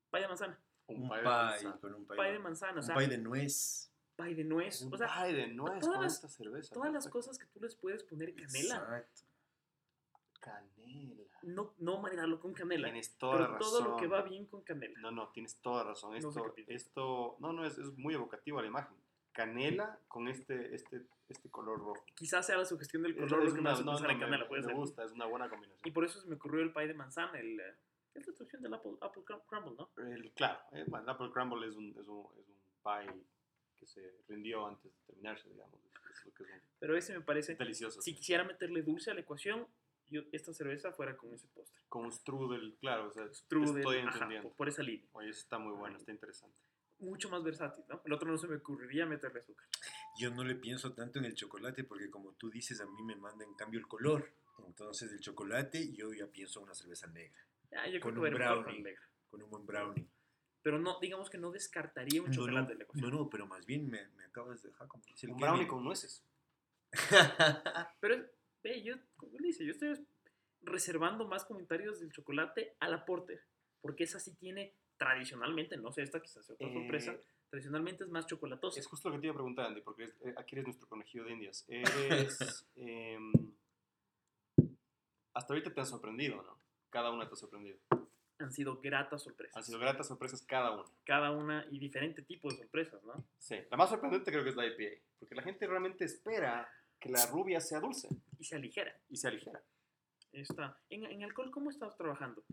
S2: pay de manzana.
S3: Un
S1: pie de
S3: pie,
S1: manzana.
S3: con un
S2: Pay de
S3: de,
S2: manzana, o
S3: un
S2: sea,
S3: pie de nuez.
S2: pay de nuez.
S1: Un
S2: O sea,
S1: pie de nuez
S2: todas
S1: con
S2: las-
S1: esta cerveza.
S2: todas las cosas que tú les puedes poner canela,
S3: Exacto.
S1: Canela.
S2: no, no maridarlo con canela,
S1: Tienes toda la
S2: pero
S1: razón.
S2: todo lo que va bien con canela.
S1: No, no, tienes toda razón.
S2: No sé
S1: Esto,
S2: piensas.
S1: esto no, no, es, es muy evocativo a la imagen. Canela con este, este, este color rojo.
S2: Quizás sea la sugestión del color lo que me hace
S1: no, no,
S2: en canela, puede
S1: me
S2: ser.
S1: gusta, es una buena combinación.
S2: Y por eso se me ocurrió el pie de manzana, el, eh, es la traducción del Apple, Apple Crum- Crumble, ¿no?
S1: El- claro, eh, bueno, el Apple Crumble es un, es, un, es un pie que se rindió antes de terminarse, digamos. Es lo que es un-
S2: Pero ese me parece,
S1: delicioso.
S2: si
S1: sí.
S2: quisiera meterle dulce a la ecuación, yo esta cerveza fuera con ese postre.
S1: Con un strudel, claro, o sea,
S2: Strudel,
S1: estoy
S2: ajá,
S1: entendiendo.
S2: por, por esa línea.
S1: Oye, eso está muy bueno, está interesante.
S2: Mucho más versátil, ¿no? El otro no se me ocurriría meterle azúcar.
S3: Yo no le pienso tanto en el chocolate porque como tú dices, a mí me manda en cambio el color. Entonces el chocolate yo ya pienso en una cerveza negra,
S2: Ah, yo
S3: Con
S2: creo que
S3: un brownie.
S2: negra.
S3: con un buen brownie.
S2: Pero no, digamos que no descartaría un
S3: No,
S2: chocolate
S3: no,
S2: de la ecuación.
S3: no, no, pero más bien me, me acabas de dejar como
S1: Un brownie con nueces.
S2: Pero es- Ve, yo, como él dice, yo estoy reservando más comentarios del chocolate a la Porter, porque esa sí tiene tradicionalmente, no sé, esta quizás sea otra sorpresa,
S1: Eh,
S2: tradicionalmente es más chocolatosa.
S1: Es justo lo que te iba a preguntar, Andy, porque es- eh, aquí eres nuestro conejillo de indias. Eres, em, hasta ahorita te han sorprendido, ¿no? Cada una te ha sorprendido.
S2: Han sido gratas sorpresas.
S1: Han sido gratas sorpresas cada una.
S2: Cada una y diferente tipo de sorpresas, ¿no?
S1: Sí. La más sorprendente creo que es la IPA, porque la gente realmente espera que la rubia sea dulce
S2: Y se aligera.
S1: y sea ligera.
S2: Está. En, en alcohol, ¿cómo estás trabajando?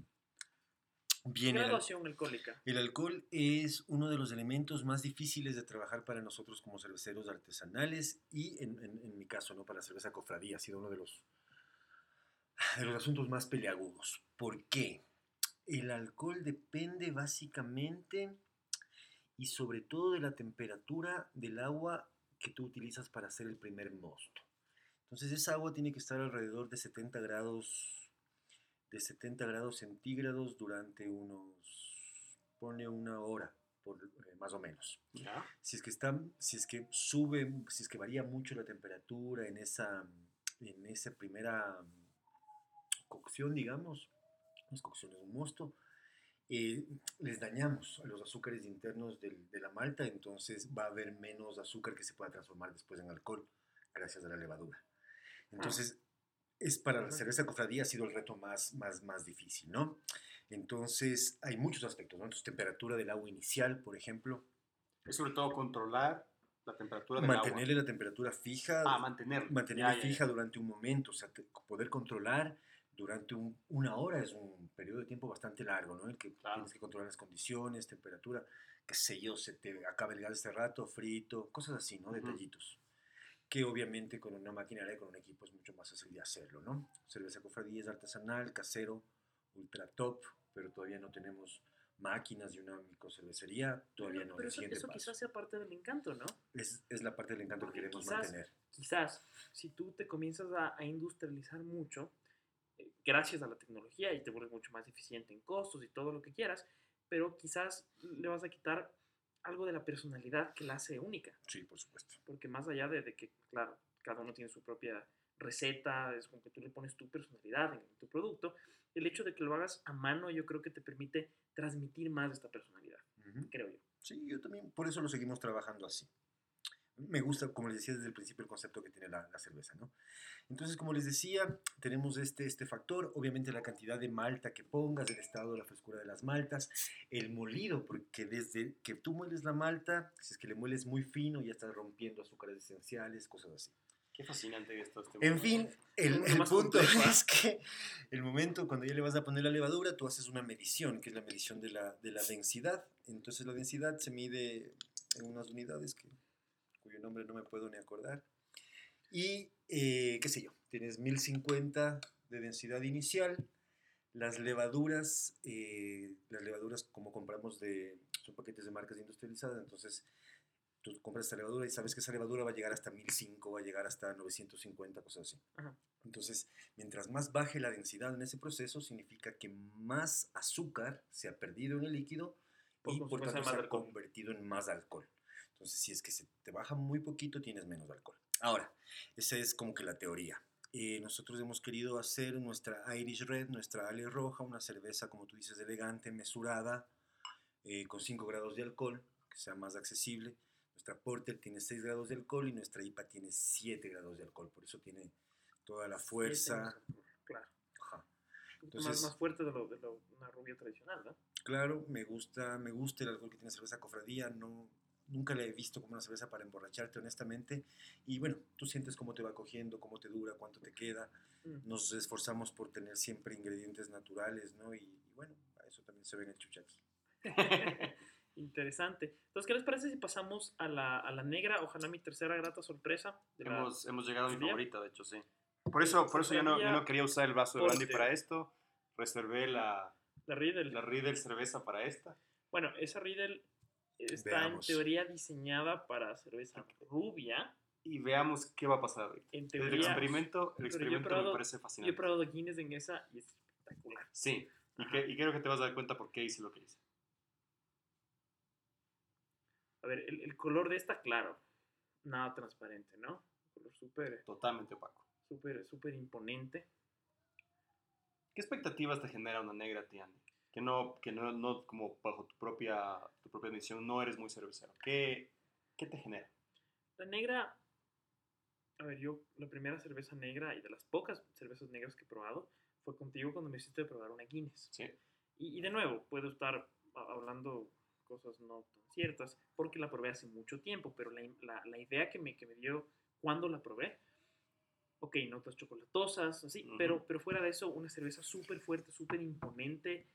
S3: Bien,
S2: Graduación alcohólica.
S3: el alcohol es uno de los elementos más difíciles de trabajar para nosotros como cerveceros artesanales y en, en- en mi caso, ¿no? Para la cerveza cofradía, ha sido uno de los, de los asuntos más peleagudos. ¿Por qué? El alcohol depende básicamente y sobre todo de la temperatura del agua que tú utilizas para hacer el primer mosto. Entonces esa agua tiene que estar alrededor de 70 grados, de 70 grados centígrados durante unos, pone una hora, por, eh, más o menos.
S1: ¿Ya?
S3: Si es que está, si es que sube, si es que varía mucho la temperatura en esa, en esa primera cocción, digamos, no es cocción, es un mosto, eh, les dañamos a los azúcares internos del- de la malta, entonces va a haber menos azúcar que se pueda transformar después en alcohol gracias a la levadura. Entonces, es para la cerveza cofradía ha sido el reto más, más, más difícil, ¿no? Entonces, hay muchos aspectos, ¿no? Entonces, temperatura del agua inicial, por ejemplo,
S1: Es sobre todo controlar la temperatura del
S3: mantenerle la temperatura fija,
S1: agua. Ah, mantenerla.
S3: mantenerla
S1: Ya, ya, ya.
S3: fija durante un momento, o sea, te- poder controlar durante un- una hora es un periodo de tiempo bastante largo, ¿no? El que
S1: Claro.
S3: tienes que controlar las condiciones, temperatura, qué sé yo, se te acaba el gas este rato, frito, cosas así, ¿no? Detallitos. Que obviamente con una maquinaria, con un equipo es mucho más fácil de hacerlo, ¿no? Cerveza cofradía es artesanal, casero, ultra top, pero todavía no tenemos máquinas y una microcervecería, todavía no
S2: pero eso, quizás sea parte del encanto, ¿no?
S3: Es, es la parte del encanto que queremos
S2: quizás-
S3: mantener.
S2: Quizás, si tú te comienzas a, a industrializar mucho, eh, gracias a la tecnología, y te vuelves mucho más eficiente en costos y todo lo que quieras, pero quizás le vas a quitar algo de la personalidad que la hace única.
S3: Sí, por supuesto.
S2: Porque más allá de, de que, claro, cada uno tiene su propia receta, es como que tú le pones tu personalidad en tu producto, el hecho de que lo hagas a mano yo creo que te permite transmitir más de esta personalidad, creo yo.
S3: Sí, yo también, por eso lo seguimos trabajando así. Me gusta, como les decía desde el principio, el concepto que tiene la, la cerveza, ¿no? Entonces, como les decía, tenemos este, este factor, obviamente la cantidad de malta que pongas, el estado de la frescura de las maltas, el molido, porque desde que tú mueles la malta, si es que le mueles muy fino, ya estás rompiendo azúcares esenciales, cosas así.
S1: Qué fascinante esto. Este
S3: En fin, el, el punto es que el momento cuando ya le vas a poner la levadura, tú haces una medición, que es la medición de la, de la densidad. Entonces la densidad se mide en unas unidades que, cuyo nombre no me puedo ni acordar. Y, eh, qué sé yo, tienes 1050 de densidad inicial. Las levaduras, eh, las levaduras como compramos de, son paquetes de marcas industrializadas, entonces tú compras esta levadura y sabes que esa levadura va a llegar hasta 1005, va a llegar hasta 950, cosas así.
S2: Ajá.
S3: Entonces, mientras más baje la densidad en ese proceso, significa que más azúcar se ha perdido en el líquido y por
S2: consecuencia,
S3: tanto se ha convertido en más alcohol. Entonces, si es que se te baja muy poquito, tienes menos alcohol. Ahora, esa es como que la teoría. Eh, nosotros hemos querido hacer nuestra Irish Red, nuestra Ale Roja, una cerveza, como tú dices, elegante, mesurada, eh, con 5 grados de alcohol, que sea más accesible. Nuestra Porter tiene 6 grados de alcohol y nuestra IPA tiene 7 grados de alcohol, por eso tiene toda la fuerza.
S2: Claro.
S3: Ajá.
S2: más,
S3: Entonces-
S2: más fuerte de, lo, de lo- una rubia tradicional, ¿no?
S3: Claro, me gusta, me gusta el alcohol que tiene cerveza cofradía, no, nunca la he visto como una cerveza para emborracharte honestamente. Y bueno, tú sientes cómo te va cogiendo, cómo te dura, cuánto te queda.
S2: Mm.
S3: Nos esforzamos por tener siempre ingredientes naturales, ¿no? Y, y bueno, a eso también se ve en el chuchaqui.
S2: Interesante. Entonces, ¿qué les parece si pasamos a la, a la negra? Ojalá mi tercera grata sorpresa. de la-
S1: Hemos, hemos llegado a mi favorita, de hecho, sí. Por eso, por eso yo no, yo no quería usar el vaso de brandy para esto. Reservé la,
S2: la Riedel.
S1: la Riedel cerveza para esta.
S2: Bueno, esa Riedel está
S3: Veamos.
S2: en teoría diseñada para cerveza rubia.
S1: Y veamos qué va a pasar.
S2: En
S1: El experimento, el experimento me parece
S2: yo he
S1: fascinante.
S2: probado Guinness en esa y es espectacular.
S1: Sí, y, que- y creo que te vas a dar cuenta por qué hice lo que hice.
S2: A ver, el, el color de esta, claro, nada transparente, ¿no? Un color súper,
S1: Totalmente opaco.
S2: súper, súper imponente.
S1: ¿Qué expectativas te genera una negra, Andy? Que no, que no, no como bajo tu propia, tu propia misión, no eres muy cervecero. ¿Qué, ¿Qué te genera?
S2: La negra, a ver, yo la primera cerveza negra y de las pocas cervezas negras que he probado fue contigo cuando me hiciste probar una Guinness.
S1: Sí.
S2: Y, y de nuevo, puedo estar a- hablando cosas no tan ciertas porque la probé hace mucho tiempo, pero la, la- la idea que me, que me dio cuando la probé, ok, notas chocolatosas, así,
S1: Ujú.
S2: pero, pero fuera de eso, una cerveza súper fuerte, súper imponente,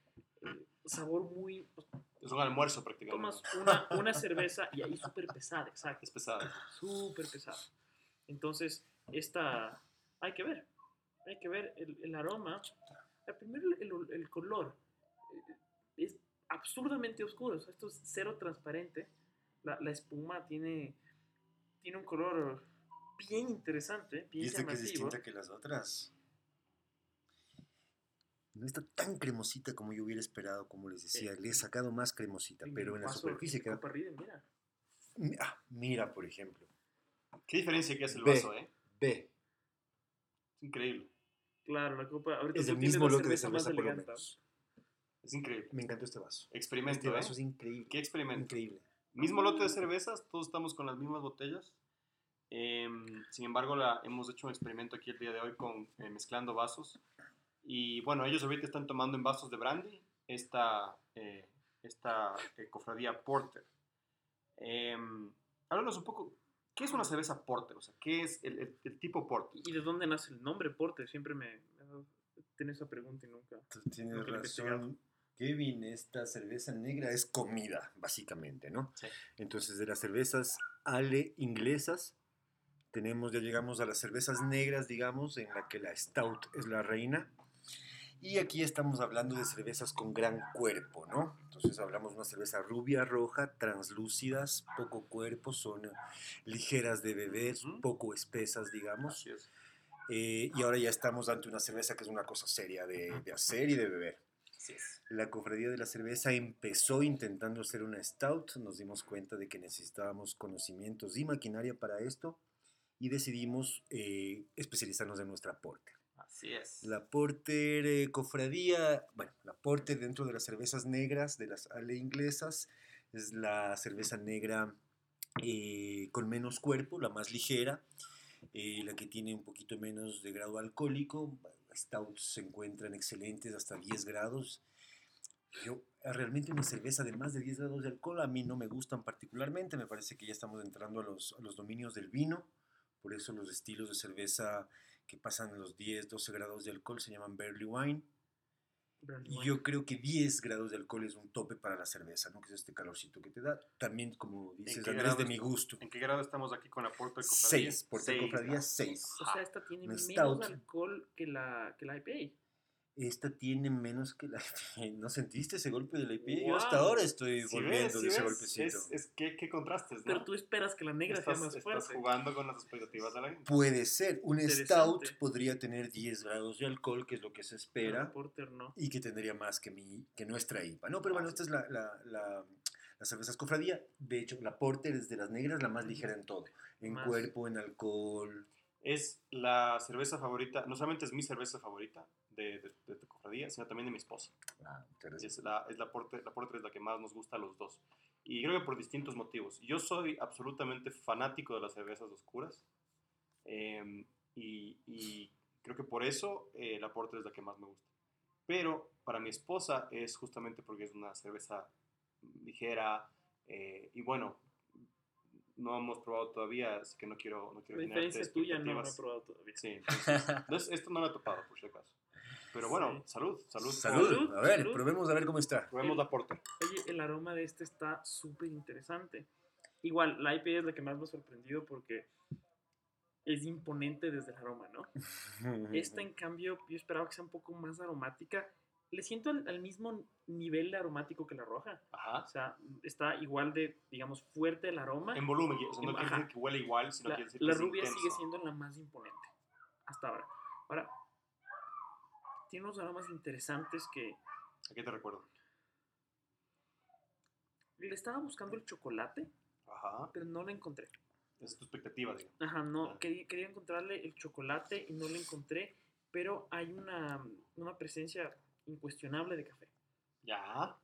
S2: sabor muy... pues,
S1: Es un almuerzo prácticamente.
S2: tomas una, una cerveza y ahí súper pesada, exacto
S1: Es pesada.
S2: súper pesado. Entonces, esta, hay que ver, hay que ver el, el aroma. Primero, el, color eh, es absurdamente oscuro, o sea, esto es cero transparente. La, la espuma tiene, tiene un color bien interesante, bien
S3: ¿Viste que es distinta que las otras? No está tan cremosita como yo hubiera esperado, como les decía.
S2: Eh,
S3: Le he sacado más cremosita, pero en la superficie queda...
S2: Mira.
S3: Mi- ah, mira, por ejemplo.
S1: ¿Qué diferencia que hace el vaso, eh?
S3: Ve,
S1: Es increíble.
S2: Claro, la copa. Ahorita
S3: es el mismo lote de
S2: cerveza
S3: por lo
S2: elegante.
S3: menos.
S1: Es increíble.
S3: Me encantó este vaso.
S1: Experimento,
S3: Este
S1: ¿eh?
S3: vaso es increíble.
S1: ¿Qué experimento?
S3: Increíble.
S1: Mismo lote de cervezas, todos estamos con las mismas botellas. Em, sin embargo, la, hemos hecho un experimento aquí el día de hoy con eh, mezclando vasos. Y bueno, ellos ahorita están tomando en vasos de brandy esta, eh, esta eh, cofradía Porter. Em, háblanos un poco, ¿qué es una cerveza Porter? O sea, ¿qué es el, el- el tipo Porter?
S2: ¿Y de dónde nace el nombre Porter? Siempre me, tiene esa pregunta y nunca.
S3: Tienes
S2: le
S3: razón. Kevin, esta cerveza negra es comida, básicamente, ¿no?
S1: Sí.
S3: Entonces, de las cervezas ale inglesas, tenemos, ya llegamos a las cervezas negras, digamos, en la que la Stout es la reina. Y aquí estamos hablando de cervezas con gran cuerpo, ¿no? Entonces hablamos de una cerveza rubia, roja, translúcidas, poco cuerpo, son ligeras de beber, poco espesas, digamos.
S1: Es.
S3: Eh, y ahora ya estamos ante una cerveza que es una cosa seria de, de hacer y de beber.
S1: Así es.
S3: La cofradía de la cerveza empezó intentando hacer una stout, nos dimos cuenta de que necesitábamos conocimientos y maquinaria para esto y decidimos eh, especializarnos en nuestra porter. La porter eh, cofradía, bueno, la porter dentro de las cervezas negras, de las ale inglesas, es la cerveza negra eh, con menos cuerpo, la más ligera, eh, la que tiene un poquito menos de grado alcohólico. Stouts se encuentran excelentes hasta 10 grados. Yo, eh, realmente una cerveza de más de 10 grados de alcohol a mí no me gustan particularmente. Me parece que ya estamos entrando a los, a los dominios del vino. Por eso los estilos de cerveza que pasan los 10, 12 grados de alcohol se llaman barley wine.
S2: Brandy
S3: Y
S2: wine.
S3: yo creo que 10 grados de alcohol es un tope para la cerveza, ¿no? Que es este calorcito que te da. También, como dices, Andrés,
S1: grado
S3: de mi gusto.
S1: ¿En qué grado estamos aquí con la Porter Cofradía?
S3: 6, por
S1: Seis
S3: cofradía
S1: grados.
S3: 6.
S2: O sea, esta tiene menos
S3: stout.
S2: alcohol que la, que la IPA.
S3: Esta tiene menos que la ¿No sentiste ese golpe de la IPA? Yo hasta ahora estoy
S1: ¿Sí
S3: volviendo
S1: ves?
S3: de
S1: ¿Sí
S3: ese
S1: ves?
S3: golpecito.
S1: Es, es que, qué contrastes, ¿no?
S2: Pero tú esperas que la negra
S1: estás,
S2: sea más
S1: estás
S2: fuerte.
S1: jugando con las expectativas de la gente.
S3: Puede ser. Un stout podría tener 10 grados de alcohol, que es lo que se espera.
S2: la Porter no.
S3: y que tendría más que, mi, que nuestra IPA. No, pero bueno,
S1: Así
S3: esta es la, la, la, la cerveza escofradía. De hecho, la Porter es de las negras la más ligera en todo. En
S2: Más.
S3: cuerpo, en alcohol.
S1: Es la cerveza favorita, no solamente es mi cerveza favorita de, de, de tu cofradía, sino también de mi esposa.
S3: Ah.
S1: Es la, es la, Porter, la Porter es la que más nos gusta a los dos. Y creo que por distintos motivos. Yo soy absolutamente fanático de las cervezas oscuras. em, y, y creo que por eso eh, la Porter es la que más me gusta. Pero para mi esposa es justamente porque es una cerveza ligera. eh, y bueno, no hemos probado todavía, así que no quiero, no
S2: La
S1: quiero generarte
S2: diferencia tuya no lo he probado todavía.
S1: Sí, entonces, entonces, esto no lo he topado, por si acaso. Pero bueno,
S2: Sí.
S1: salud, salud.
S3: Salud.
S2: Salud,
S3: A ver,
S2: salud.
S3: probemos a ver cómo está.
S1: Probemos la Porter.
S2: Oye, el aroma de este está súper interesante. Igual, la IPA es la que más me ha sorprendido porque es imponente desde el aroma, ¿no? Esta, en cambio, yo esperaba que sea un poco más aromática. Le siento al, al mismo nivel de aromático que la roja.
S1: Ajá.
S2: O sea, está igual de, digamos, fuerte el aroma.
S1: En volumen, o sea, no quiere decir que huele igual, sino
S2: la
S1: quiere decir
S2: la
S1: que es
S2: rubia
S1: intenso.
S2: sigue siendo la más imponente hasta ahora. Ahora, tiene unos aromas interesantes que
S1: ¿A qué te recuerdo?
S2: le estaba buscando el chocolate,
S1: Ajá.
S2: pero no lo encontré.
S1: Esa es tu expectativa, digamos.
S2: Ajá, no,
S1: Ah.
S2: quería, quería encontrarle el chocolate y no lo encontré, pero hay una, una presencia incuestionable de café.
S1: Ya.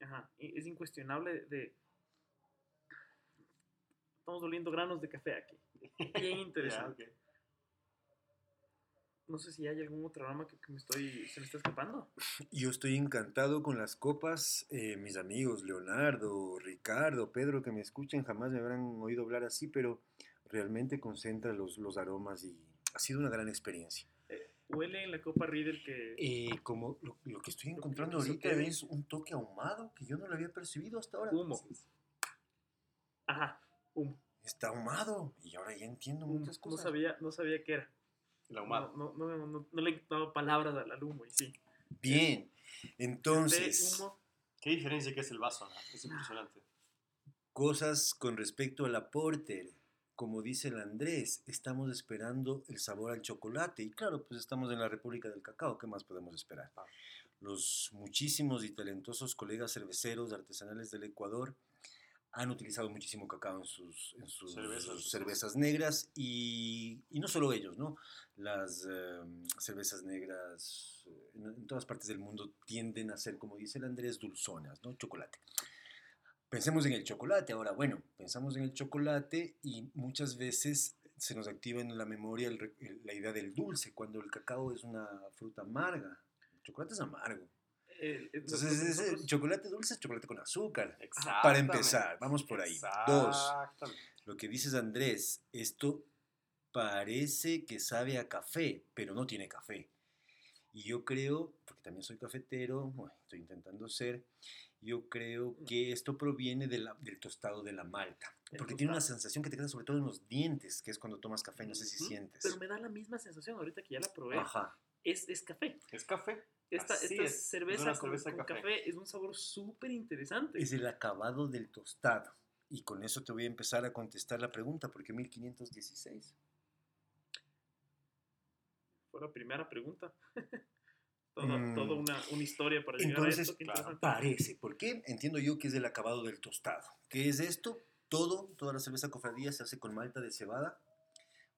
S2: Ajá, es incuestionable de... Estamos oliendo granos de café aquí. Bien
S1: Ya,
S2: interesante. No sé si hay algún otro aroma que, que me estoy, se me está escapando.
S3: Yo estoy encantado con las copas. eh, mis amigos Leonardo, Ricardo, Pedro, que me escuchen, jamás me habrán oído hablar así, pero realmente concentra los, los aromas y ha sido una gran experiencia.
S2: Huele en la copa Riedel que...
S3: Eh, como lo, lo que estoy encontrando
S2: que
S3: ahorita es un toque ahumado que yo no lo había percibido hasta ahora.
S2: Humo. Ajá, humo.
S3: Está ahumado y ahora ya entiendo muchas
S2: No
S3: cosas.
S2: sabía, no sabía qué era.
S1: El ahumado.
S2: No, no, no, no- no le he dado palabras al, humo y sí.
S3: Bien, entonces,
S2: humo,
S1: Qué diferencia que es el vaso, ¿no? Es impresionante.
S3: cosas con respecto a la porter. Como dice el Andrés, estamos esperando el sabor al chocolate. Y claro, pues estamos en la República del Cacao. ¿Qué más podemos esperar?
S1: Ah.
S3: Los muchísimos y talentosos colegas cerveceros artesanales del Ecuador han utilizado muchísimo cacao en sus, en sus
S1: Cervezas.
S3: cervezas negras y, y no solo ellos, ¿no? Las eh, cervezas negras eh, en, en todas partes del mundo tienden a ser, como dice el Andrés, dulzonas, ¿no? Chocolate. Pensemos en el chocolate ahora. Bueno, pensamos en el chocolate y muchas veces se nos activa en la memoria el re- el- la idea del dulce, cuando el cacao es una fruta amarga. El chocolate es amargo.
S2: Eh, eh,
S3: Entonces,
S2: nosotros-
S3: ese chocolate dulce es chocolate con azúcar. Para empezar, vamos por ahí. Dos, lo que dices Andrés, esto parece que sabe a café, pero no tiene café. Y yo creo, porque también soy cafetero, bueno, estoy intentando ser, yo creo que esto proviene de la- del tostado de la malta. Porque tiene una sensación que te queda sobre todo en los dientes, que es cuando tomas café, no sé si sientes.
S2: Pero me da la misma sensación ahorita que ya la probé.
S3: Ajá.
S2: Es, es café.
S1: Es café.
S2: Esta, esta
S1: es, es
S2: cerveza, con,
S1: cerveza
S2: con
S1: café.
S2: café. es un sabor súper interesante.
S3: Es el acabado del tostado. Y con eso te voy a empezar a contestar la pregunta, ¿por qué 1516?
S2: Fue la primera pregunta. Toda,
S3: Mm.
S2: toda una, una historia para llegar a
S3: Entonces,
S2: esto. qué
S1: claro.
S3: Parece. ¿Por qué? Entiendo yo que es del acabado del tostado. ¿Qué es esto? Todo, toda la cerveza cofradía se hace con malta de cebada.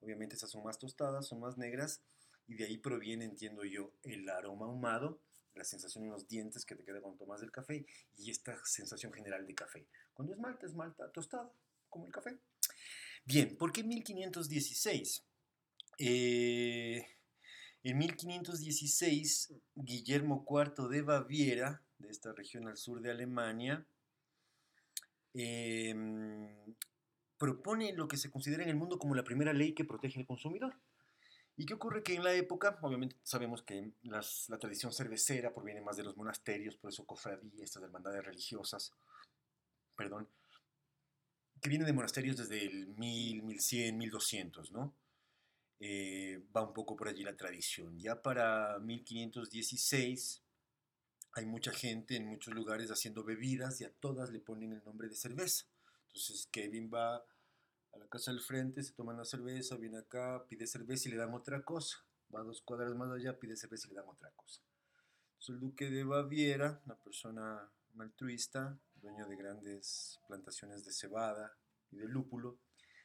S3: Obviamente esas son más tostadas, son más negras. Y de ahí proviene, entiendo yo, el aroma ahumado, la sensación en los dientes que te queda cuando tomas el café y esta sensación general de café. Cuando es malta, es malta tostada, como el café. Bien, ¿por qué 1516? Eh, en 1516, Guillermo IV de Baviera, de esta región al sur de Alemania, em, propone lo que se considera en el mundo como la primera ley que protege al consumidor. ¿Y qué ocurre? Que en la época, obviamente sabemos que las- la tradición cervecera proviene más de los monasterios, por eso cofradías, estas hermandades religiosas, perdón, que vienen de monasterios desde el 1000, 1100, 1200, ¿no? Eh, va un poco por allí la tradición. Ya para 1516 hay mucha gente en muchos lugares haciendo bebidas y a todas le ponen el nombre de cerveza. Entonces Kevin va a la casa del frente, se toma una cerveza, viene acá, pide cerveza y le dan otra cosa. Va dos cuadras más allá, pide cerveza y le dan otra cosa. Entonces el duque de Baviera, una persona altruista, dueño de grandes plantaciones de cebada y de lúpulo,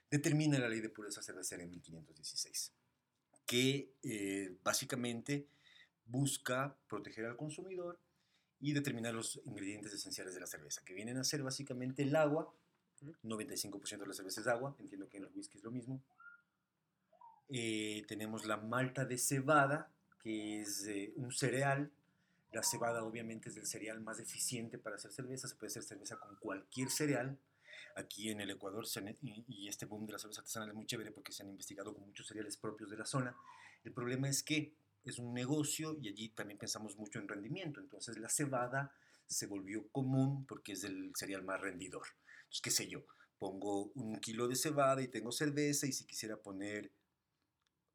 S3: determina la ley de pureza cervecera en 1516, que eh, básicamente busca proteger al consumidor y determinar los ingredientes esenciales de la cerveza, que vienen a ser básicamente el agua, 95% de la cerveza es agua, entiendo que en el whisky es lo mismo. Eh, tenemos la malta de cebada, que es eh, un cereal. La cebada obviamente es el cereal más eficiente para hacer cerveza, se puede hacer cerveza con cualquier cereal. Aquí en el Ecuador han- y, y este boom de la cerveza artesanal es muy chévere porque se han investigado con muchos cereales propios de la zona. El problema es que es un negocio y allí también pensamos mucho en rendimiento. Entonces la cebada se volvió común porque es el cereal más rendidor. Entonces, qué sé yo, pongo un kilo de cebada y tengo cerveza y si quisiera poner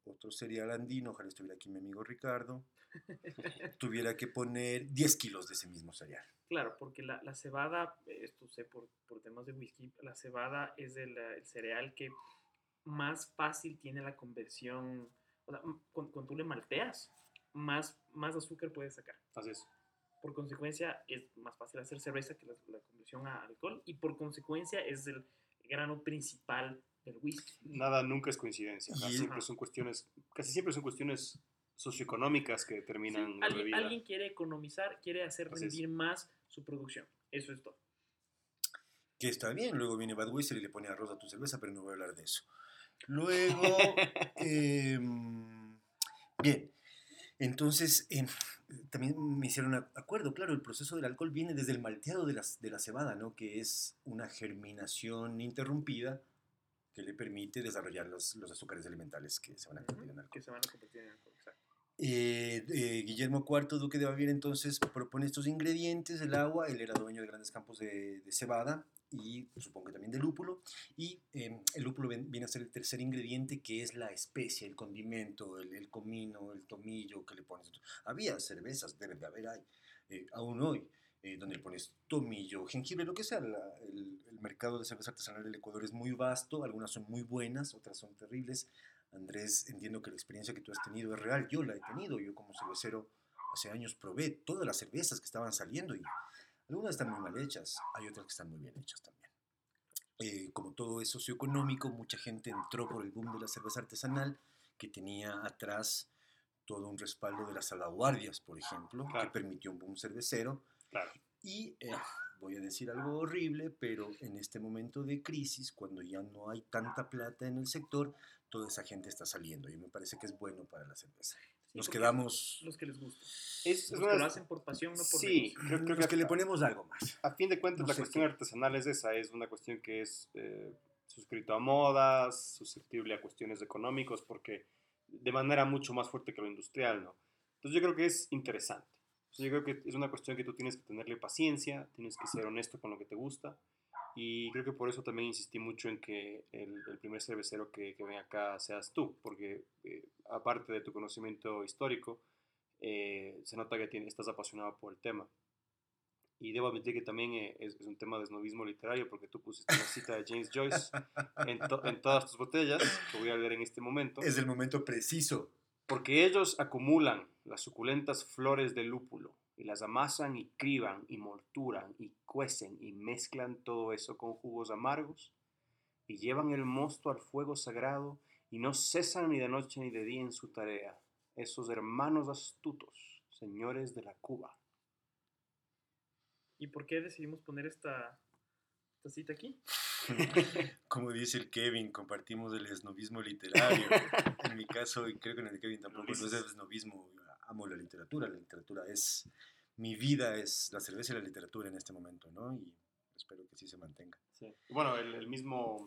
S3: otro cereal andino, ojalá estuviera aquí mi amigo Ricardo, tuviera que poner 10 kilos de ese mismo cereal.
S2: Claro, porque la, la cebada, esto sé por, por temas de whisky, la cebada es el, el cereal que más fácil tiene la conversión. O sea, cuando tú le malteas, más, más azúcar puedes sacar.
S1: Así es.
S2: Por consecuencia, es más fácil hacer cerveza que la, la conversión a alcohol. Y por consecuencia, es el, grano principal del whisky.
S1: Nada nunca es coincidencia.
S3: Y-
S1: siempre son cuestiones, casi siempre son cuestiones socioeconómicas que determinan
S2: Sí,
S1: la
S2: alguien,
S1: bebida.
S2: alguien quiere economizar, quiere hacer
S1: Así es.
S2: rendir más su producción. Eso es todo.
S3: Que está bien, luego viene Budweiser y le pone arroz a tu cerveza, pero no voy a hablar de eso. Luego, em, bien, entonces em, también me hicieron acuerdo, claro, el proceso del alcohol viene desde el malteado de la, de la cebada, ¿no? Que es una germinación interrumpida que le permite desarrollar los, los azúcares elementales que se van a convertir en alcohol.
S2: Que se van a convertir en alcohol. exacto.
S3: Eh, eh, Guillermo IV, duque de Baviera, entonces propone estos ingredientes, el agua, él era dueño de grandes campos de, de cebada y supongo que también de lúpulo, y eh, el lúpulo viene a ser el tercer ingrediente que es la especia, el condimento, el, el comino, el tomillo que le pones. Había cervezas, debe de haber, hay, eh, aún hoy, eh, donde le pones tomillo, jengibre, lo que sea. la- el, el mercado de cerveza artesanal del Ecuador es muy vasto, algunas son muy buenas, otras son terribles. Andrés, entiendo que la experiencia que tú has tenido es real. Yo la he tenido. Yo como cervecero hace años probé todas las cervezas que estaban saliendo y algunas están muy mal hechas, hay otras que están muy bien hechas también. Eh, como todo es socioeconómico, mucha gente entró por el boom de la cerveza artesanal que tenía atrás todo un respaldo de las salvaguardias, por ejemplo,
S1: Claro.
S3: que permitió un boom cervecero.
S1: Claro.
S3: Y eh, voy a decir algo horrible, pero en este momento de crisis, cuando ya no hay tanta plata en el sector, toda esa gente está saliendo y me parece que es bueno para la cerveza.
S2: Sí,
S3: Nos
S2: porque
S3: quedamos...
S2: Los que les gusta.
S1: Es, es
S2: Los
S1: una-
S2: que lo hacen por pasión, no por
S1: Sí, creo, creo
S3: los
S1: que,
S3: que le ponemos algo más.
S1: a fin de cuentas
S3: no
S1: la cuestión
S3: qué.
S1: artesanal es esa, es una cuestión que es eh, suscrito a modas, susceptible a cuestiones económicos, porque de manera mucho más fuerte que lo industrial, ¿no? Entonces yo creo que es interesante. Sea, yo creo que es una cuestión que tú tienes que tenerle paciencia, tienes que ser honesto con lo que te gusta, y creo que por eso también insistí mucho en que el, el primer cervecero que, que venga acá seas tú, porque eh, aparte de tu conocimiento histórico, eh, se nota que tienes- estás apasionado por el tema. Y debo admitir que también eh, es, es un tema de snobismo literario, porque tú pusiste una cita de James Joyce en, to- en todas tus botellas, que voy a leer en este momento,
S3: Es el momento preciso.
S1: porque ellos acumulan las suculentas flores de lúpulo y las amasan y criban y molturan y cuecen y mezclan todo eso con jugos amargos y llevan el mosto al fuego sagrado y no cesan ni de noche ni de día en su tarea, esos hermanos astutos, señores de la Cuba.
S2: ¿Y por qué decidimos poner esta, esta cita aquí?
S3: Como dice el Kevin, compartimos el esnovismo literario. En mi caso, y creo que en el de Kevin tampoco, no es el esnovismo. Amo la literatura. La literatura es. Mi vida es la cerveza y la literatura en este momento, ¿no? Y espero que sí se mantenga.
S1: Sí. Y Bueno, el, el mismo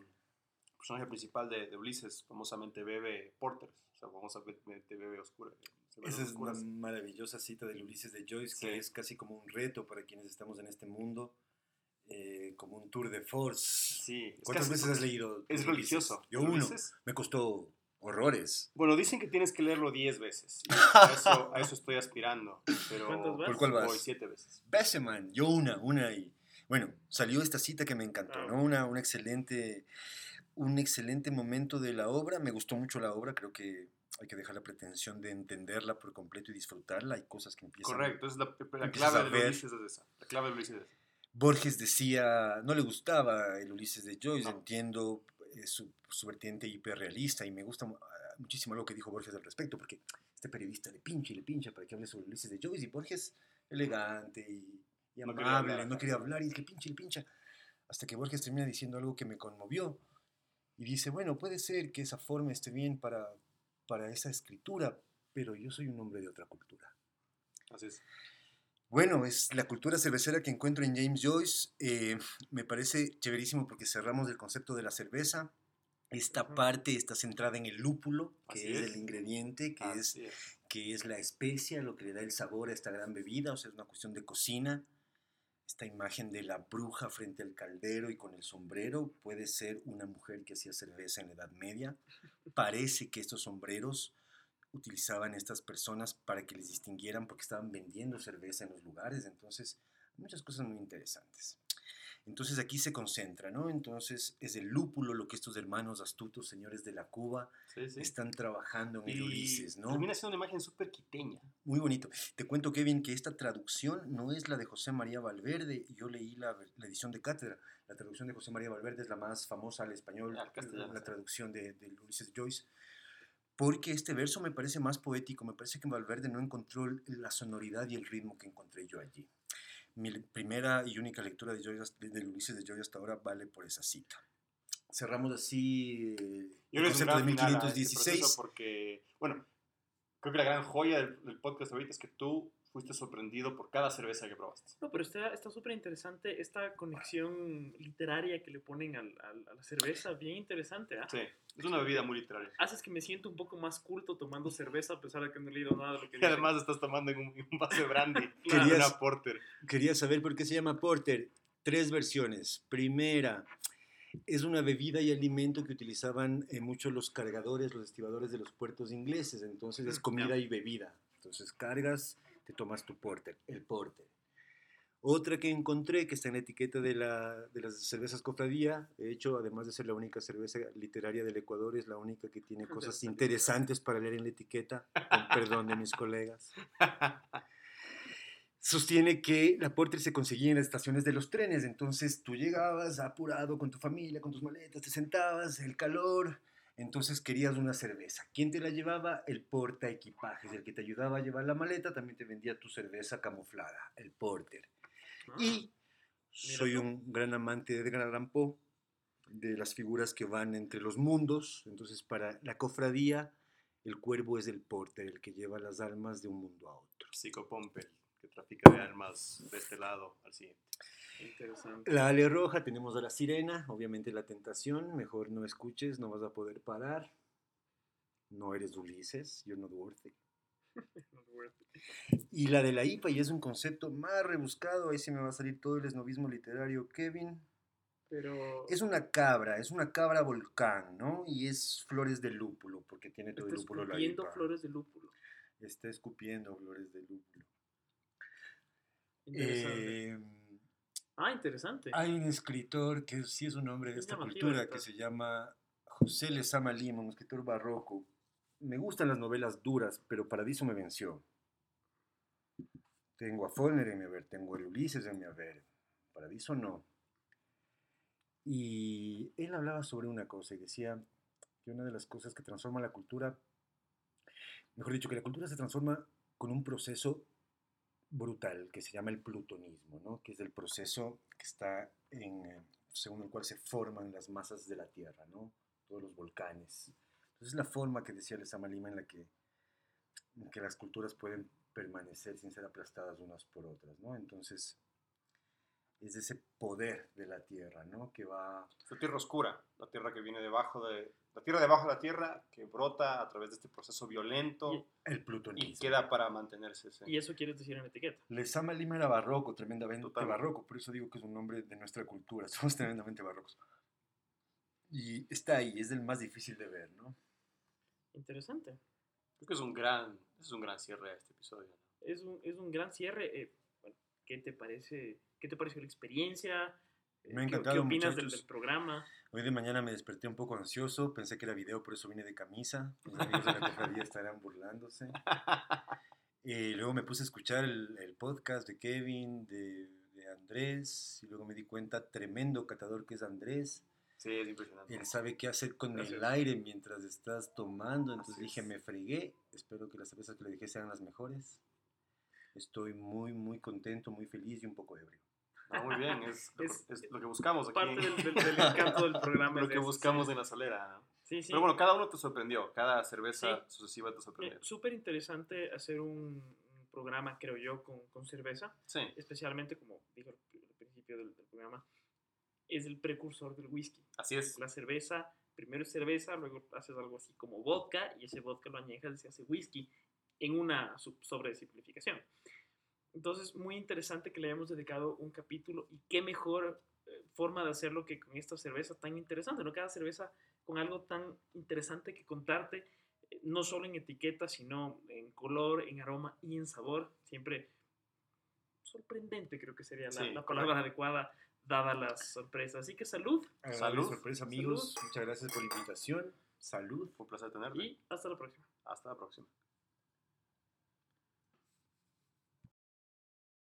S1: personaje principal de, de Ulises famosamente bebe porters, o sea, famosamente bebe oscura.
S3: Esa es una maravillosa cita del Ulises de Joyce,
S1: Sí.
S3: que es casi como un reto para quienes estamos en este mundo, eh, como un tour de force.
S1: Sí, es
S3: ¿Cuántas veces has leído?
S1: Es religioso.
S3: Yo uno.
S1: Ulises.
S3: Me costó horrores.
S1: Bueno, dicen que tienes que leerlo 10 veces. a, eso, a eso estoy aspirando. Pero
S2: ¿Cuántas vas?
S3: ¿Por cuál vas?
S1: Voy 7 veces.
S3: Besseman, yo una, una y bueno, salió esta cita que me encantó,
S2: Claro.
S3: ¿no? Una, un excelente, un excelente momento de la obra, me gustó mucho la obra, creo que hay que dejar la pretensión de entenderla por completo y disfrutarla, hay cosas que empiezan.
S1: Correcto, es la, clave de. Ulises es esa. La clave de Ulises es esa.
S3: Borges decía, no le gustaba el Ulises de Joyce,
S1: No.
S3: entiendo su, su vertiente hiperrealista y me gusta ah, muchísimo lo que dijo Borges al respecto, porque este periodista le pincha y le pincha para que hable sobre Ulises de Joyce y Borges elegante y, y
S1: No
S3: amable,
S1: quería hablar,
S3: no quería hablar y le pincha y le pincha, hasta que Borges termina diciendo algo que me conmovió y dice, bueno, puede ser que esa forma esté bien para, para esa escritura, pero yo soy un hombre de otra cultura.
S1: Así es.
S3: Bueno, es la cultura cervecera que encuentro en James Joyce. eh, me parece chéverísimo porque cerramos el concepto de la cerveza. Esta parte está centrada en el lúpulo, que es,
S1: es.
S3: el ingrediente, que es,
S1: es.
S3: que es la especia, lo que le da el sabor a esta gran bebida, o sea, es una cuestión de cocina. Esta imagen de la bruja frente al caldero y con el sombrero puede ser una mujer que hacía cerveza en la Edad Media. Parece que estos sombreros utilizaban estas personas para que les distinguieran porque estaban vendiendo cerveza en los lugares. Entonces, muchas cosas muy interesantes. Entonces aquí se concentra, ¿no? Entonces es el lúpulo lo que estos hermanos astutos, señores de la Cuba,
S1: Sí, sí.
S3: están trabajando en el Ulises, ¿no?
S1: Termina siendo una imagen súper quiteña.
S3: Muy bonito. Te cuento, Kevin, que esta traducción no es la de José María Valverde. Yo leí la, la edición de cátedra. La traducción de José María Valverde es la más famosa al español, la
S1: sí.
S3: traducción de, de Ulises Joyce. Porque este verso me parece más poético. Me parece que Valverde no encontró la sonoridad y el ritmo que encontré yo allí. Mi primera y única lectura de, Joyce, de, Ulises de Joyce hasta ahora vale por esa cita. Cerramos así eh,
S1: Yo
S3: el concepto de
S1: gran final a este
S3: 1516.
S1: proceso porque, bueno, creo que la gran joya del, del podcast ahorita es que tú fuiste sorprendido por cada cerveza que probaste.
S2: No, pero está está súper interesante esta conexión literaria que le ponen al- al- a la cerveza, bien interesante, ¿ah?
S1: Sí, es una bebida muy literaria.
S2: Haces que me siento un poco más culto tomando cerveza a pesar de que no he leído nada de lo que
S1: Y además estás tomando en un, en un vaso de brandy,
S3: Querías-
S1: una porter.
S3: Quería saber por qué se llama porter. Tres versiones. Primera, es una bebida y alimento que utilizaban eh, mucho los cargadores, los estibadores de los puertos ingleses. Entonces es
S2: Mm,
S3: comida y bebida. Entonces cargas, te tomas tu porter, el porter. Otra que encontré, que está en la etiqueta de, la, de las cervezas cofradía, de hecho, además de ser la única cerveza literaria del Ecuador, es la única que tiene cosas interesantes para leer en la etiqueta, con perdón de mis colegas sostiene que la porter se conseguía en las estaciones de los trenes. Entonces tú llegabas apurado con tu familia, con tus maletas, te sentabas, el calor. Entonces querías una cerveza. ¿Quién te la llevaba? El porta equipajes. El que te ayudaba a llevar la maleta también te vendía tu cerveza camuflada, el porter.
S2: Ah,
S3: Y soy
S2: tú.
S3: un gran amante de Edgar Allan Poe, de las figuras que van entre los mundos. Entonces para la cofradía, el cuervo es el porter, el que lleva las almas de un mundo a otro.
S1: Psicopompel, que trafica de armas de este lado al siguiente.
S2: Interesante.
S3: La ale roja, tenemos a la sirena, obviamente la tentación, mejor no escuches, no vas a poder parar. No eres Ulises, you're not worthy. Y la de la IPA, y es un concepto más rebuscado, ahí sí me va a salir todo el esnovismo literario, Kevin.
S2: Pero
S3: Es una cabra, es una cabra volcán, ¿no? Y es flores de lúpulo, porque tiene todo el lúpulo la
S2: escupiendo
S3: IPA.
S2: flores de lúpulo.
S3: Está escupiendo flores de lúpulo.
S2: Interesante.
S3: Eh,
S2: ah, interesante.
S3: Hay un escritor que sí es un hombre de
S2: Es
S3: esta cultura que se llama José Lezama Lima, un escritor barroco. Me gustan las novelas duras, pero Paradiso me venció. Tengo a Faulkner en mi haber, tengo a Ulises en mi haber. Paradiso no. Y él hablaba sobre una cosa y decía que una de las cosas que transforma la cultura, mejor dicho, que la cultura se transforma con un proceso brutal que se llama el plutonismo, ¿no? que es el proceso que está en, eh, según el cual se forman las masas de la Tierra, ¿no? todos los volcanes. Entonces la forma que decía Lezama Lima en la que, que las culturas pueden permanecer sin ser aplastadas unas por otras. ¿no? Entonces es ese poder de la Tierra ¿no? que va
S1: Es la tierra oscura, la tierra que viene debajo de... La tierra debajo de la tierra que brota a través de este proceso violento
S3: el
S1: y,
S3: plutonismo.
S1: queda para mantenerse. sí.
S2: Y eso quieres decir en la etiqueta.
S3: Lezama Lima era barroco, tremendamente
S1: Totalmente.
S3: barroco, por eso digo que es un nombre de nuestra cultura, somos tremendamente barrocos. Y está ahí, es el más difícil de ver, ¿no?
S2: Interesante.
S1: Creo que es un gran, es un gran cierre a este episodio. ¿no?
S2: Es un, es un gran cierre. eh, bueno, ¿qué te parece? ¿Qué te pareció la experiencia? Eh,
S3: Me ha
S2: ¿qué-
S3: encantado,
S2: ¿Qué opinas del, programa?
S3: Hoy de mañana me desperté un poco ansioso, pensé que era video, por eso vine de camisa. Mis amigos de la cofradía estarán burlándose. Y luego me puse a escuchar el, el podcast de Kevin, de, de Andrés, y luego me di cuenta, tremendo catador que es Andrés.
S1: Sí, es impresionante.
S3: Él sabe qué hacer con el aire mientras estás tomando. Entonces dije, me fregué. Espero que las cervezas que le dije sean las mejores. Estoy muy, muy contento, muy feliz y un poco ebrio.
S1: Ah, muy bien, es,
S2: Es-
S1: es lo que buscamos aquí.
S2: Parte del, del- del encanto del programa.
S1: lo que buscamos
S2: sí.
S1: en la solera. ¿no?
S2: Sí, sí.
S1: Pero bueno, cada uno te sorprendió, cada cerveza sucesiva te
S2: Eh,
S1: sorprendió.
S2: Súper interesante hacer un, programa, creo yo, con, con cerveza.
S1: Sí,
S2: Especialmente, como dijo al principio del, del programa, es el precursor del whisky.
S1: así es.
S2: La cerveza, primero es cerveza, luego haces algo así como vodka y ese vodka lo añejas y se hace whisky en una sub- sobresimplificación. Entonces, muy interesante que le hayamos dedicado un capítulo y qué mejor eh, forma de hacerlo que con esta cerveza tan interesante, ¿no? Cada cerveza con algo tan interesante que contarte, eh, no solo en etiqueta, sino en color, en aroma y en sabor. Siempre sorprendente, creo que sería la,
S1: Sí,
S2: la palabra adecuada dada la sorpresa. Así que salud
S1: Salud.
S3: sorpresa, amigos. Muchas gracias por la invitación. Salud.
S1: Fue un placer tenerte.
S2: y hasta la próxima.
S1: Hasta la próxima.